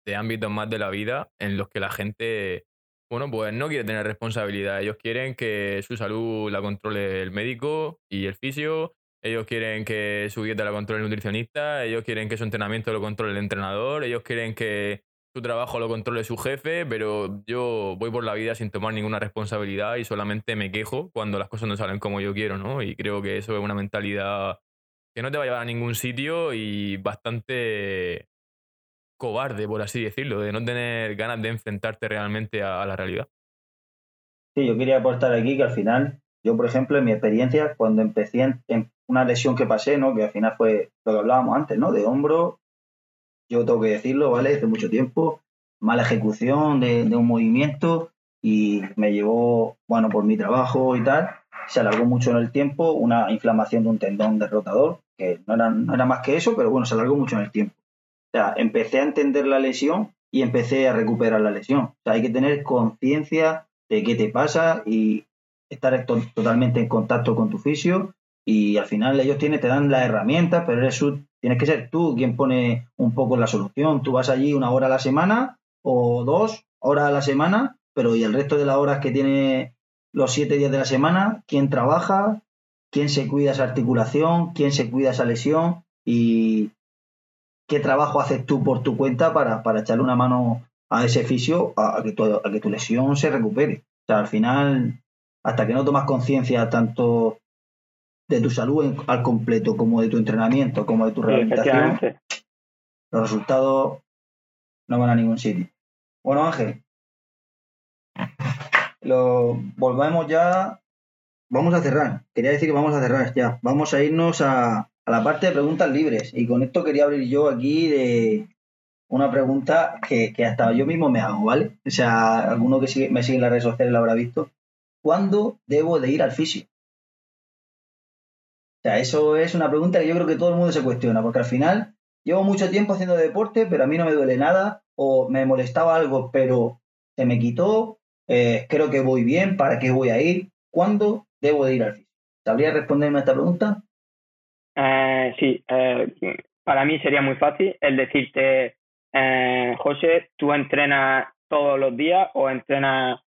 de ámbitos más de la vida en los que la gente, bueno, pues no quiere tener responsabilidad. Ellos quieren que su salud la controle el médico y el fisio. Ellos quieren que su dieta la controle el nutricionista. Ellos quieren que su entrenamiento lo controle el entrenador. Ellos quieren que su trabajo lo controle su jefe, pero yo voy por la vida sin tomar ninguna responsabilidad y solamente me quejo cuando las cosas no salen como yo quiero, ¿no? Y creo que eso es una mentalidad que no te va a llevar a ningún sitio y bastante cobarde, por así decirlo, de no tener ganas de enfrentarte realmente a, la realidad. Sí, yo quería aportar aquí que al final, yo por ejemplo, en mi experiencia, cuando empecé en, una lesión que pasé, ¿no? Que al final fue lo que hablábamos antes, ¿no? De hombro, yo tengo que decirlo, ¿vale? Hace mucho tiempo, mala ejecución de, un movimiento y me llevó, bueno, por mi trabajo y tal, se alargó mucho en el tiempo, una inflamación de un tendón del rotador, que no era, no era más que eso, pero bueno, se alargó mucho en el tiempo. O sea, empecé a entender la lesión y empecé a recuperar la lesión. O sea, hay que tener conciencia de qué te pasa y estar totalmente en contacto con tu fisio y al final ellos tienen, te dan las herramientas, pero eres tienes que ser tú quien pone un poco la solución. Tú vas allí una hora a la semana o dos horas a la semana, pero y el resto de las horas que tiene los siete días de la semana, quién trabaja, quién se cuida esa articulación, quién se cuida esa lesión y qué trabajo haces tú por tu cuenta para, para echarle una mano a ese fisio a, que tu, a que tu lesión se recupere. O sea, al final, hasta que no tomas conciencia tanto de tu salud al completo, como de tu entrenamiento, como de tu rehabilitación, los resultados no van a ningún sitio. Bueno, Ángel, lo, volvemos ya, vamos a cerrar. Quería decir que vamos a cerrar ya. Vamos a irnos a, a la parte de preguntas libres. Y con esto quería abrir yo aquí de una pregunta que, que hasta yo mismo me hago, ¿vale? O sea, alguno que me sigue en las redes sociales lo habrá visto. ¿Cuándo debo de ir al fisio? Sea, eso es una pregunta que yo creo que todo el mundo se cuestiona, porque al final llevo mucho tiempo haciendo deporte, pero a mí no me duele nada, o me molestaba algo, pero se me quitó, eh, creo que voy bien, ¿para qué voy a ir? ¿Cuándo debo de ir al fisio? ¿Sabría responderme a esta pregunta? Eh, sí, eh, para mí sería muy fácil el decirte, José, tú entrenas todos los días o entrenas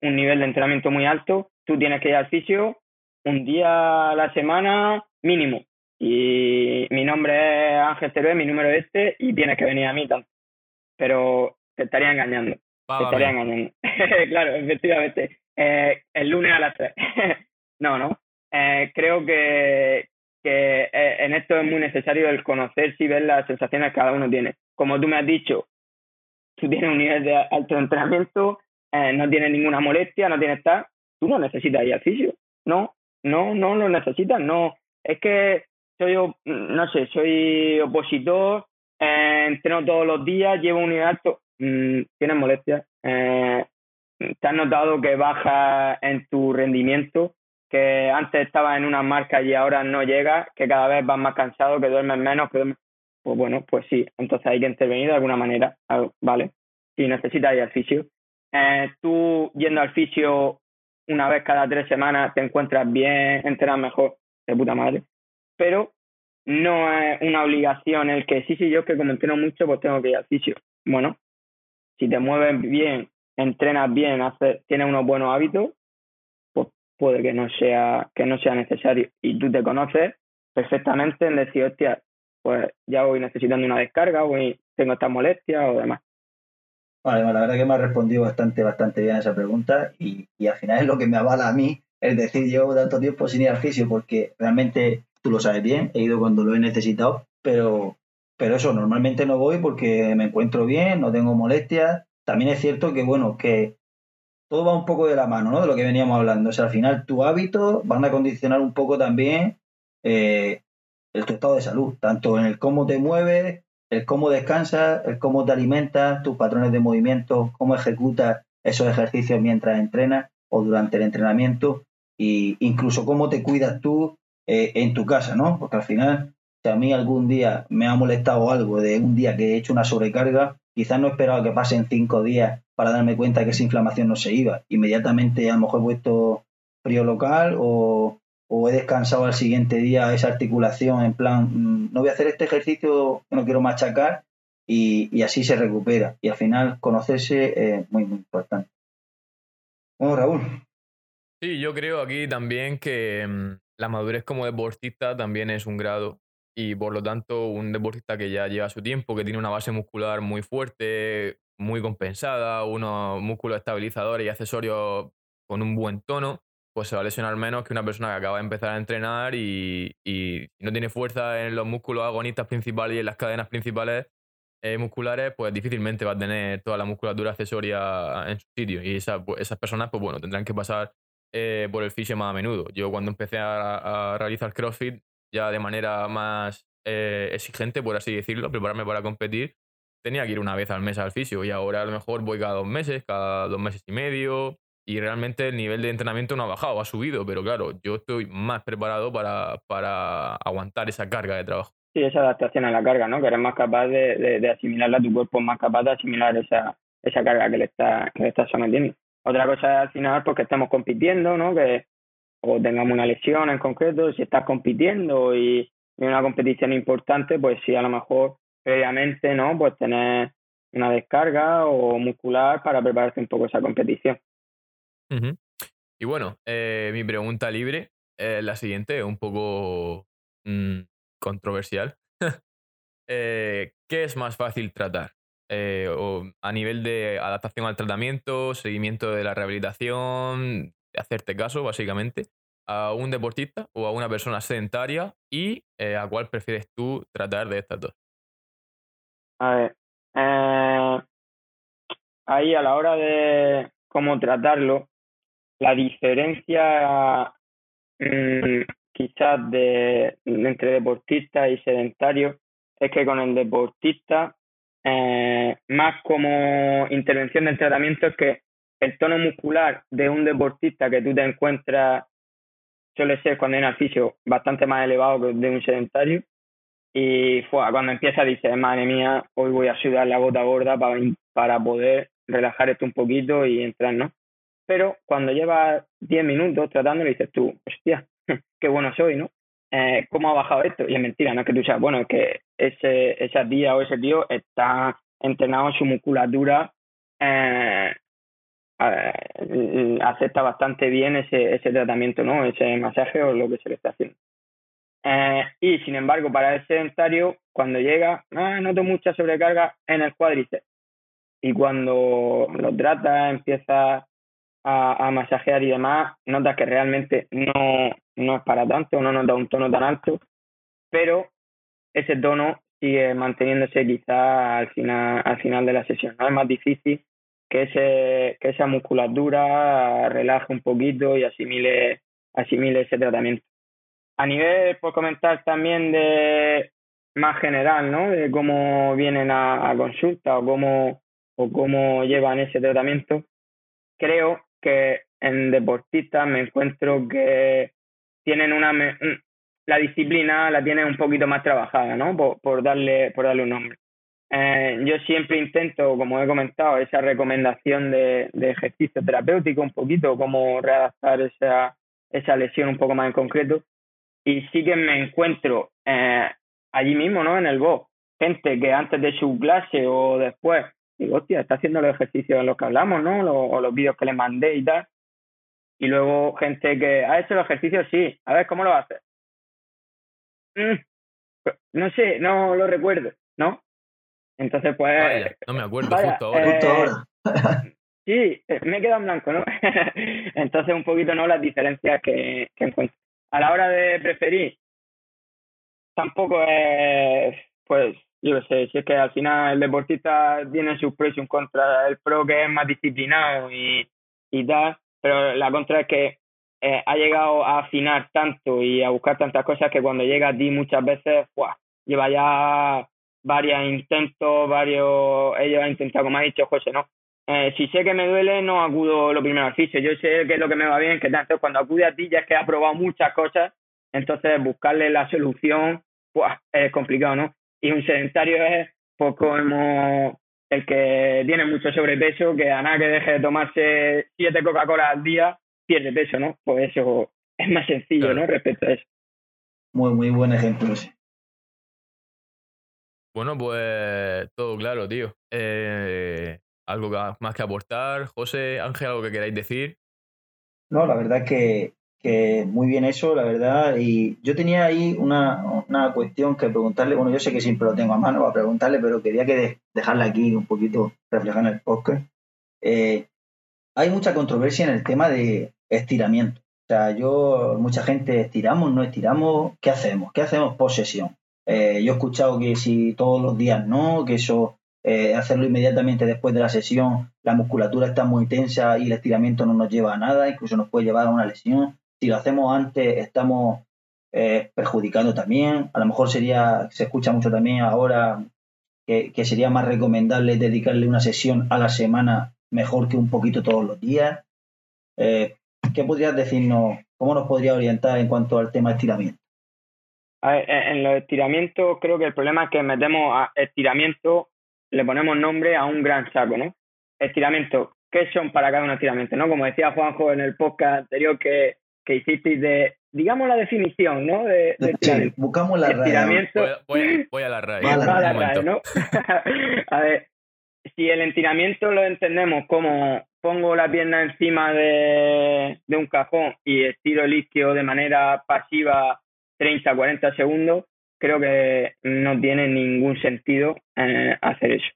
un nivel de entrenamiento muy alto, tú tienes que ir al fisio un día a la semana mínimo. Y mi nombre es Ángel Teruel, mi número es este, y tienes que venir a mí también. Pero te estaría engañando. te estaría engañando. claro, efectivamente. Eh, el lunes a las 3. no, no. Eh, creo que, que eh, en esto es muy necesario el conocer y ver las sensaciones que cada uno tiene. Como tú me has dicho, tú tienes un nivel de alto entrenamiento, eh, no tienes ninguna molestia, no tienes tal, tú no necesitas ir al fisio. No, no, no lo necesitas, no. Es que soy, no sé, soy opositor, eh, entreno todos los días, llevo un alto, mm, tienes molestias. Eh, te has notado que baja en tu rendimiento, que antes estabas en una marca y ahora no llegas, que cada vez vas más cansado, que duermes menos, que Pues bueno, pues sí, entonces hay que intervenir de alguna manera, ah, ¿vale? Si necesitas ir al fisio. Eh, tú yendo al fisio una vez cada tres semanas te encuentras bien, entrenas mejor, de puta madre. Pero no es una obligación el que sí, sí, yo que como entreno mucho, pues tengo que ir al fisio. Bueno, si te mueves bien, entrenas bien, haces, tienes unos buenos hábitos, pues puede que no sea, que no sea necesario. Y tú te conoces perfectamente en decir, hostia, pues ya voy necesitando una descarga, voy, tengo estas molestias o demás. Vale, la verdad que me ha respondido bastante, bastante bien a esa pregunta y, y, al final es lo que me avala a mí el decir llevo tanto tiempo sin ir al fisio porque realmente tú lo sabes bien, he ido cuando lo he necesitado, pero, pero eso, normalmente no voy porque me encuentro bien, no tengo molestias. También es cierto que, bueno, que todo va un poco de la mano, ¿no? De lo que veníamos hablando. O sea, al final tu hábito van a condicionar un poco también eh, el tu estado de salud, tanto en el cómo te mueves, el cómo descansas, el cómo te alimentas, tus patrones de movimiento, cómo ejecutas esos ejercicios mientras entrenas o durante el entrenamiento, e incluso cómo te cuidas tú eh, en tu casa, ¿no? Porque al final, si a mí algún día me ha molestado algo de un día que he hecho una sobrecarga, quizás no esperaba que pasen cinco días para darme cuenta que esa inflamación no se iba. Inmediatamente a lo mejor he puesto frío local o, o he descansado al siguiente día esa articulación en plan, mm, no voy a hacer este ejercicio no quiero machacar y, así se recupera. Y al final conocerse es muy, muy importante. Bueno, Raúl. Sí, yo creo aquí también que mm, la madurez como deportista también es un grado y por lo tanto un deportista que ya lleva su tiempo, que tiene una base muscular muy fuerte, muy compensada, unos músculos estabilizadores y accesorios con un buen tono, pues se va a lesionar menos que una persona que acaba de empezar a entrenar y, no tiene fuerza en los músculos agonistas principales y en las cadenas principales eh, musculares, pues difícilmente va a tener toda la musculatura accesoria en su sitio. Y pues, esas personas, pues bueno, tendrán que pasar eh, por el fisio más a menudo. Yo cuando empecé a, realizar CrossFit ya de manera más eh, exigente, por así decirlo, prepararme para competir, tenía que ir una vez al mes al fisio y ahora a lo mejor voy cada dos meses, cada dos meses y medio, y realmente el nivel de entrenamiento no ha bajado, ha subido, pero claro, yo estoy más preparado para, para aguantar esa carga de trabajo. Sí, esa adaptación a la carga, ¿no? Que eres más capaz de, de, asimilarla, tu cuerpo es más capaz de asimilar esa, esa carga que le, está, que le estás sometiendo. Otra cosa es al final porque estamos compitiendo, ¿no? Que o tengamos una lesión en concreto, si estás compitiendo y, en una competición importante, pues sí, a lo mejor previamente, ¿no? Pues tener una descarga o muscular para prepararte un poco esa competición. Y bueno, eh, mi pregunta libre es la siguiente, un poco mm, controversial. Eh, ¿Qué es más fácil tratar? Eh, o a nivel de adaptación al tratamiento, seguimiento de la rehabilitación, hacerte caso, básicamente. a un deportista o a una persona sedentaria y eh, a cuál prefieres tú tratar de estas dos. A ver, eh, ahí a la hora de cómo tratarlo, la diferencia mm, quizás de, entre deportista y sedentario es que con el deportista, eh, más como intervención del tratamiento, es que el tono muscular de un deportista que tú te encuentras suele ser cuando hay un fisio bastante más elevado que de un sedentario. Y fue, cuando empieza dices, madre mía, hoy voy a sudar la gota gorda para, para poder relajar esto un poquito y entrar, ¿no? Pero cuando llevas 10 minutos tratándolo dices tú, hostia, qué bueno soy, ¿no? Eh, ¿Cómo ha bajado esto? Y es mentira, no es que tú seas, bueno, es que ese, esa tía o ese tío está entrenado en su musculatura, eh, acepta bastante bien ese, ese tratamiento, ¿no? Ese masaje o lo que se le está haciendo. Eh, y sin embargo, para el sedentario, cuando llega, ah, noto mucha sobrecarga en el cuádriceps. Y cuando lo trata, empieza a, masajear y demás, notas que realmente no, no es para tanto, no nota un tono tan alto, pero ese tono sigue manteniéndose quizá al final, al final de la sesión. Es más difícil que, ese, que esa musculatura relaje un poquito y asimile, asimile ese tratamiento. A nivel, por comentar también de más general, ¿no? De cómo vienen a, a consulta o cómo, o cómo llevan ese tratamiento, creo que en deportistas me encuentro que tienen una la disciplina la tienen un poquito más trabajada, ¿no? Por, darle por darle un nombre. Eh, yo siempre intento, como he comentado, esa recomendación de, ejercicio terapéutico, un poquito cómo readaptar esa, esa lesión un poco más en concreto. Y sí que me encuentro eh, allí mismo, ¿no? En el BOS, gente que antes de su clase o después Digo, hostia, está haciendo los ejercicios de los que hablamos, ¿no? o los vídeos que le mandé y tal. Y luego gente que ha hecho los ejercicios, sí. A ver, ¿cómo lo hace? Mm, no sé, no lo recuerdo, ¿no? Entonces, pues... no me acuerdo, justo ahora. Eh, sí, eh, me he quedado en blanco, ¿no? Entonces, un poquito, ¿no? Las diferencias que, que encuentro. A la hora de preferir, tampoco es, pues, yo sé, si es que al final el deportista tiene sus presión contra el pro que es más disciplinado y, y tal, pero la contra es que eh, ha llegado a afinar tanto y a buscar tantas cosas que cuando llega a ti muchas veces, ¡buah! lleva ya varios intentos, varios, ella ha intentado, como ha dicho José, ¿no? Eh, si sé que me duele, no acudo lo primero al fisio. Yo sé que es lo que me va bien, que entonces cuando acude a ti ya es que ha probado muchas cosas, entonces buscarle la solución, ¡buah! es complicado, ¿no? Y un sedentario es poco como el que tiene mucho sobrepeso, que a nada que deje de tomarse siete Coca-Cola al día, pierde peso, ¿no? Pues eso es más sencillo, ¿no? Respecto a eso. Muy, muy buen ejemplo, sí. Bueno, pues todo claro, tío. Eh, ¿Algo más que aportar? José, Ángel, ¿algo que queráis decir? No, la verdad es que que muy bien eso, la verdad. Y yo tenía ahí una, una, cuestión que preguntarle, bueno, yo sé que siempre lo tengo a mano a preguntarle, pero quería que dejarla aquí un poquito reflejada en el podcast. Eh, hay mucha controversia en el tema de estiramiento. O sea, yo, mucha gente estiramos, no estiramos, ¿qué hacemos? ¿Qué hacemos por sesión? Eh, yo he escuchado que si todos los días no, que eso eh, hacerlo inmediatamente después de la sesión, la musculatura está muy tensa y el estiramiento no nos lleva a nada, incluso nos puede llevar a una lesión si lo hacemos antes estamos eh, perjudicando también. A lo mejor sería, se escucha mucho también ahora que, sería más recomendable dedicarle una sesión a la semana mejor que un poquito todos los días. Eh, ¿Qué podrías decirnos? ¿Cómo nos podría orientar en cuanto al tema estiramiento? en los estiramientos creo que el problema es que metemos a estiramiento, le ponemos nombre a un gran saco, ¿no? Estiramiento, ¿qué son para cada un estiramiento? ¿no? Como decía Juanjo en el podcast anterior que que hicisteis de, digamos, la definición, ¿no? De, sí, buscamos la RAE. Voy, a la RAE. a la RAE, ¿no? a ver, si el entinamiento lo entendemos como pongo la pierna encima de, de un cajón y estiro el isquio de manera pasiva 30, 40 segundos, creo que no tiene ningún sentido eh, hacer eso.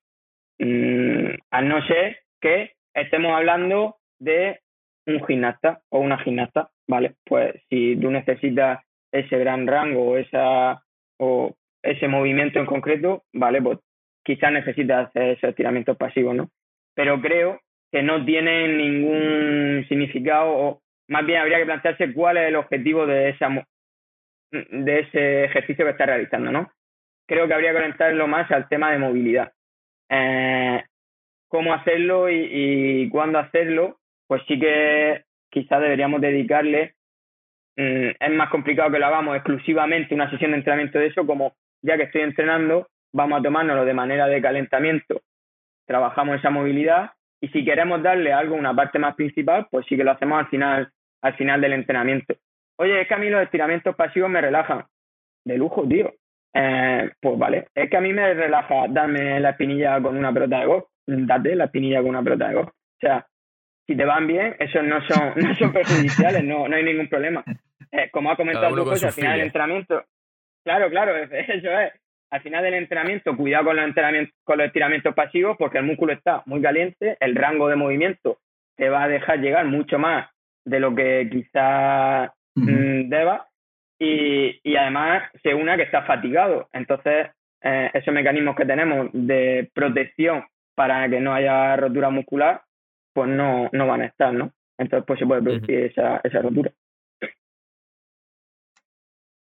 Mm, a no ser que estemos hablando de un gimnasta o una gimnasta, ¿vale? Pues si tú necesitas ese gran rango o, esa, o ese movimiento en concreto, ¿vale? Pues quizás necesitas hacer esos estiramientos pasivos, ¿no? Pero creo que no tienen ningún significado o más bien habría que plantearse cuál es el objetivo de, esa, de ese ejercicio que está realizando, ¿no? Creo que habría que orientarlo más al tema de movilidad. Eh, cómo hacerlo y, y cuándo hacerlo, pues sí que quizás deberíamos dedicarle, mm, es más complicado que lo hagamos exclusivamente una sesión de entrenamiento de eso, como ya que estoy entrenando, vamos a tomárnoslo de manera de calentamiento, trabajamos esa movilidad y si queremos darle algo, una parte más principal, pues sí que lo hacemos al final, al final del entrenamiento. Oye, es que a mí los estiramientos pasivos me relajan. De lujo, tío. Eh, pues vale, es que a mí me relaja darme la espinilla con una pelota de golf. Date la espinilla con una pelota de golf. O sea, si te van bien, esos no son, no son perjudiciales, no, no hay ningún problema. Eh, como ha comentado tú, pues, al final del entrenamiento, claro, claro, eso es. Al final del entrenamiento, cuidado con los, entrenamientos, con los estiramientos pasivos porque el músculo está muy caliente, el rango de movimiento te va a dejar llegar mucho más de lo que quizás mm, deba y, y además se una que está fatigado. Entonces, eh, esos mecanismos que tenemos de protección para que no haya rotura muscular, pues no, no van a estar, ¿no? Entonces, pues se puede producir esa, esa rotura.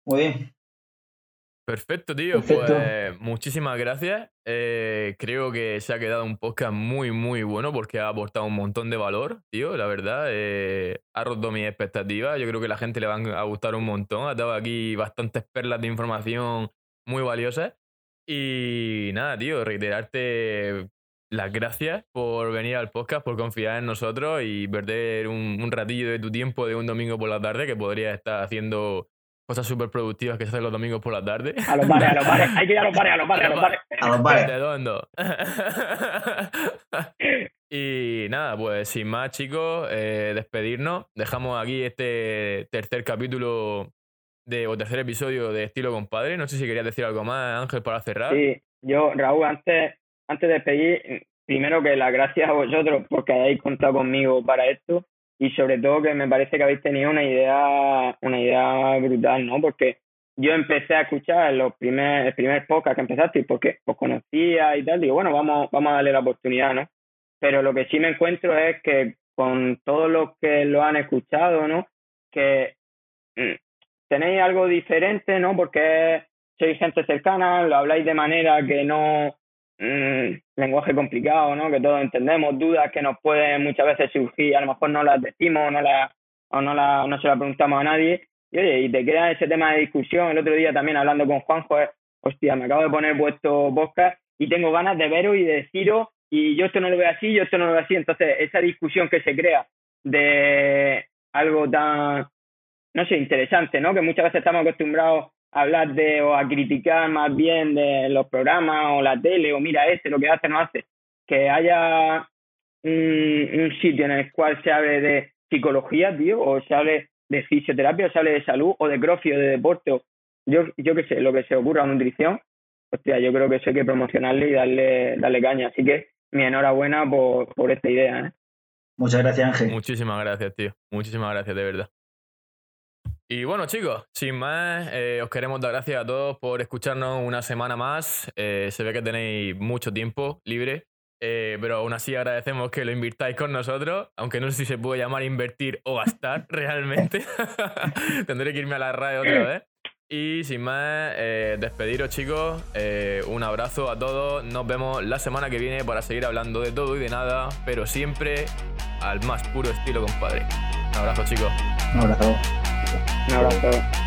Muy bien. Perfecto, tío. Pues muchísimas gracias. Eh, creo que se ha quedado un podcast muy, muy bueno porque ha aportado un montón de valor, tío. La verdad, eh, ha roto mis expectativas. Yo creo que a la gente le van a gustar un montón. Ha dado aquí bastantes perlas de información muy valiosas. Y nada, tío, reiterarte las gracias por venir al podcast, por confiar en nosotros y perder un, un ratillo de tu tiempo de un domingo por la tarde que podrías estar haciendo cosas súper productivas que se hacen los domingos por la tarde. A los bares, a los bares. Hay que ir a los bares, a los bares, a los bares. A los bares. y nada, pues sin más, chicos, eh, despedirnos. Dejamos aquí este tercer capítulo de, o tercer episodio de Estilo Compadre. No sé si querías decir algo más, Ángel, para cerrar. Sí, yo, Raúl, antes, antes de despedir, primero que las gracias a vosotros porque hayáis contado conmigo para esto y sobre todo que me parece que habéis tenido una idea, una idea brutal, ¿no? Porque yo empecé a escuchar los primer, el primer podcast que empezaste porque os conocía y tal, digo, bueno, vamos, vamos a darle la oportunidad, ¿no? Pero lo que sí me encuentro es que con todos los que lo han escuchado, ¿no? Que mm, tenéis algo diferente, ¿no? Porque sois gente cercana, lo habláis de manera que no, Mm, lenguaje complicado, ¿no? Que todos entendemos, dudas que nos pueden muchas veces surgir, a lo mejor no las decimos no la, o no, la, no se las preguntamos a nadie. Y oye, y te queda ese tema de discusión. El otro día también hablando con Juanjo, es, hostia, me acabo de poner vuestro podcast y tengo ganas de veros y de deciros, y yo esto no lo veo así, yo esto no lo veo así. Entonces, esa discusión que se crea de algo tan, no sé, interesante, ¿no? Que muchas veces estamos acostumbrados hablar de o a criticar más bien de los programas o la tele o mira este lo que hace no hace. Que haya un, sitio en el cual se hable de psicología tío o se hable de fisioterapia o se hable de salud o de crossfit o de deporte o yo yo qué sé lo que se ocurra a nutrición hostia yo creo que eso hay que promocionarle y darle darle caña. Así que mi enhorabuena por, por esta idea ¿eh? muchas gracias Ángel. Muchísimas gracias tío. Muchísimas gracias de verdad y bueno, chicos, sin más, eh, os queremos dar gracias a todos por escucharnos una semana más. Eh, se ve que tenéis mucho tiempo libre, eh, pero aún así agradecemos que lo invirtáis con nosotros, aunque no sé si se puede llamar invertir o gastar realmente. Tendré que irme a la radio otra vez. Y sin más, despediros chicos, un abrazo a todos, nos vemos la semana que viene para seguir hablando de todo y de nada, pero siempre al más puro estilo, compadre. Un abrazo chicos. Un abrazo. Un abrazo.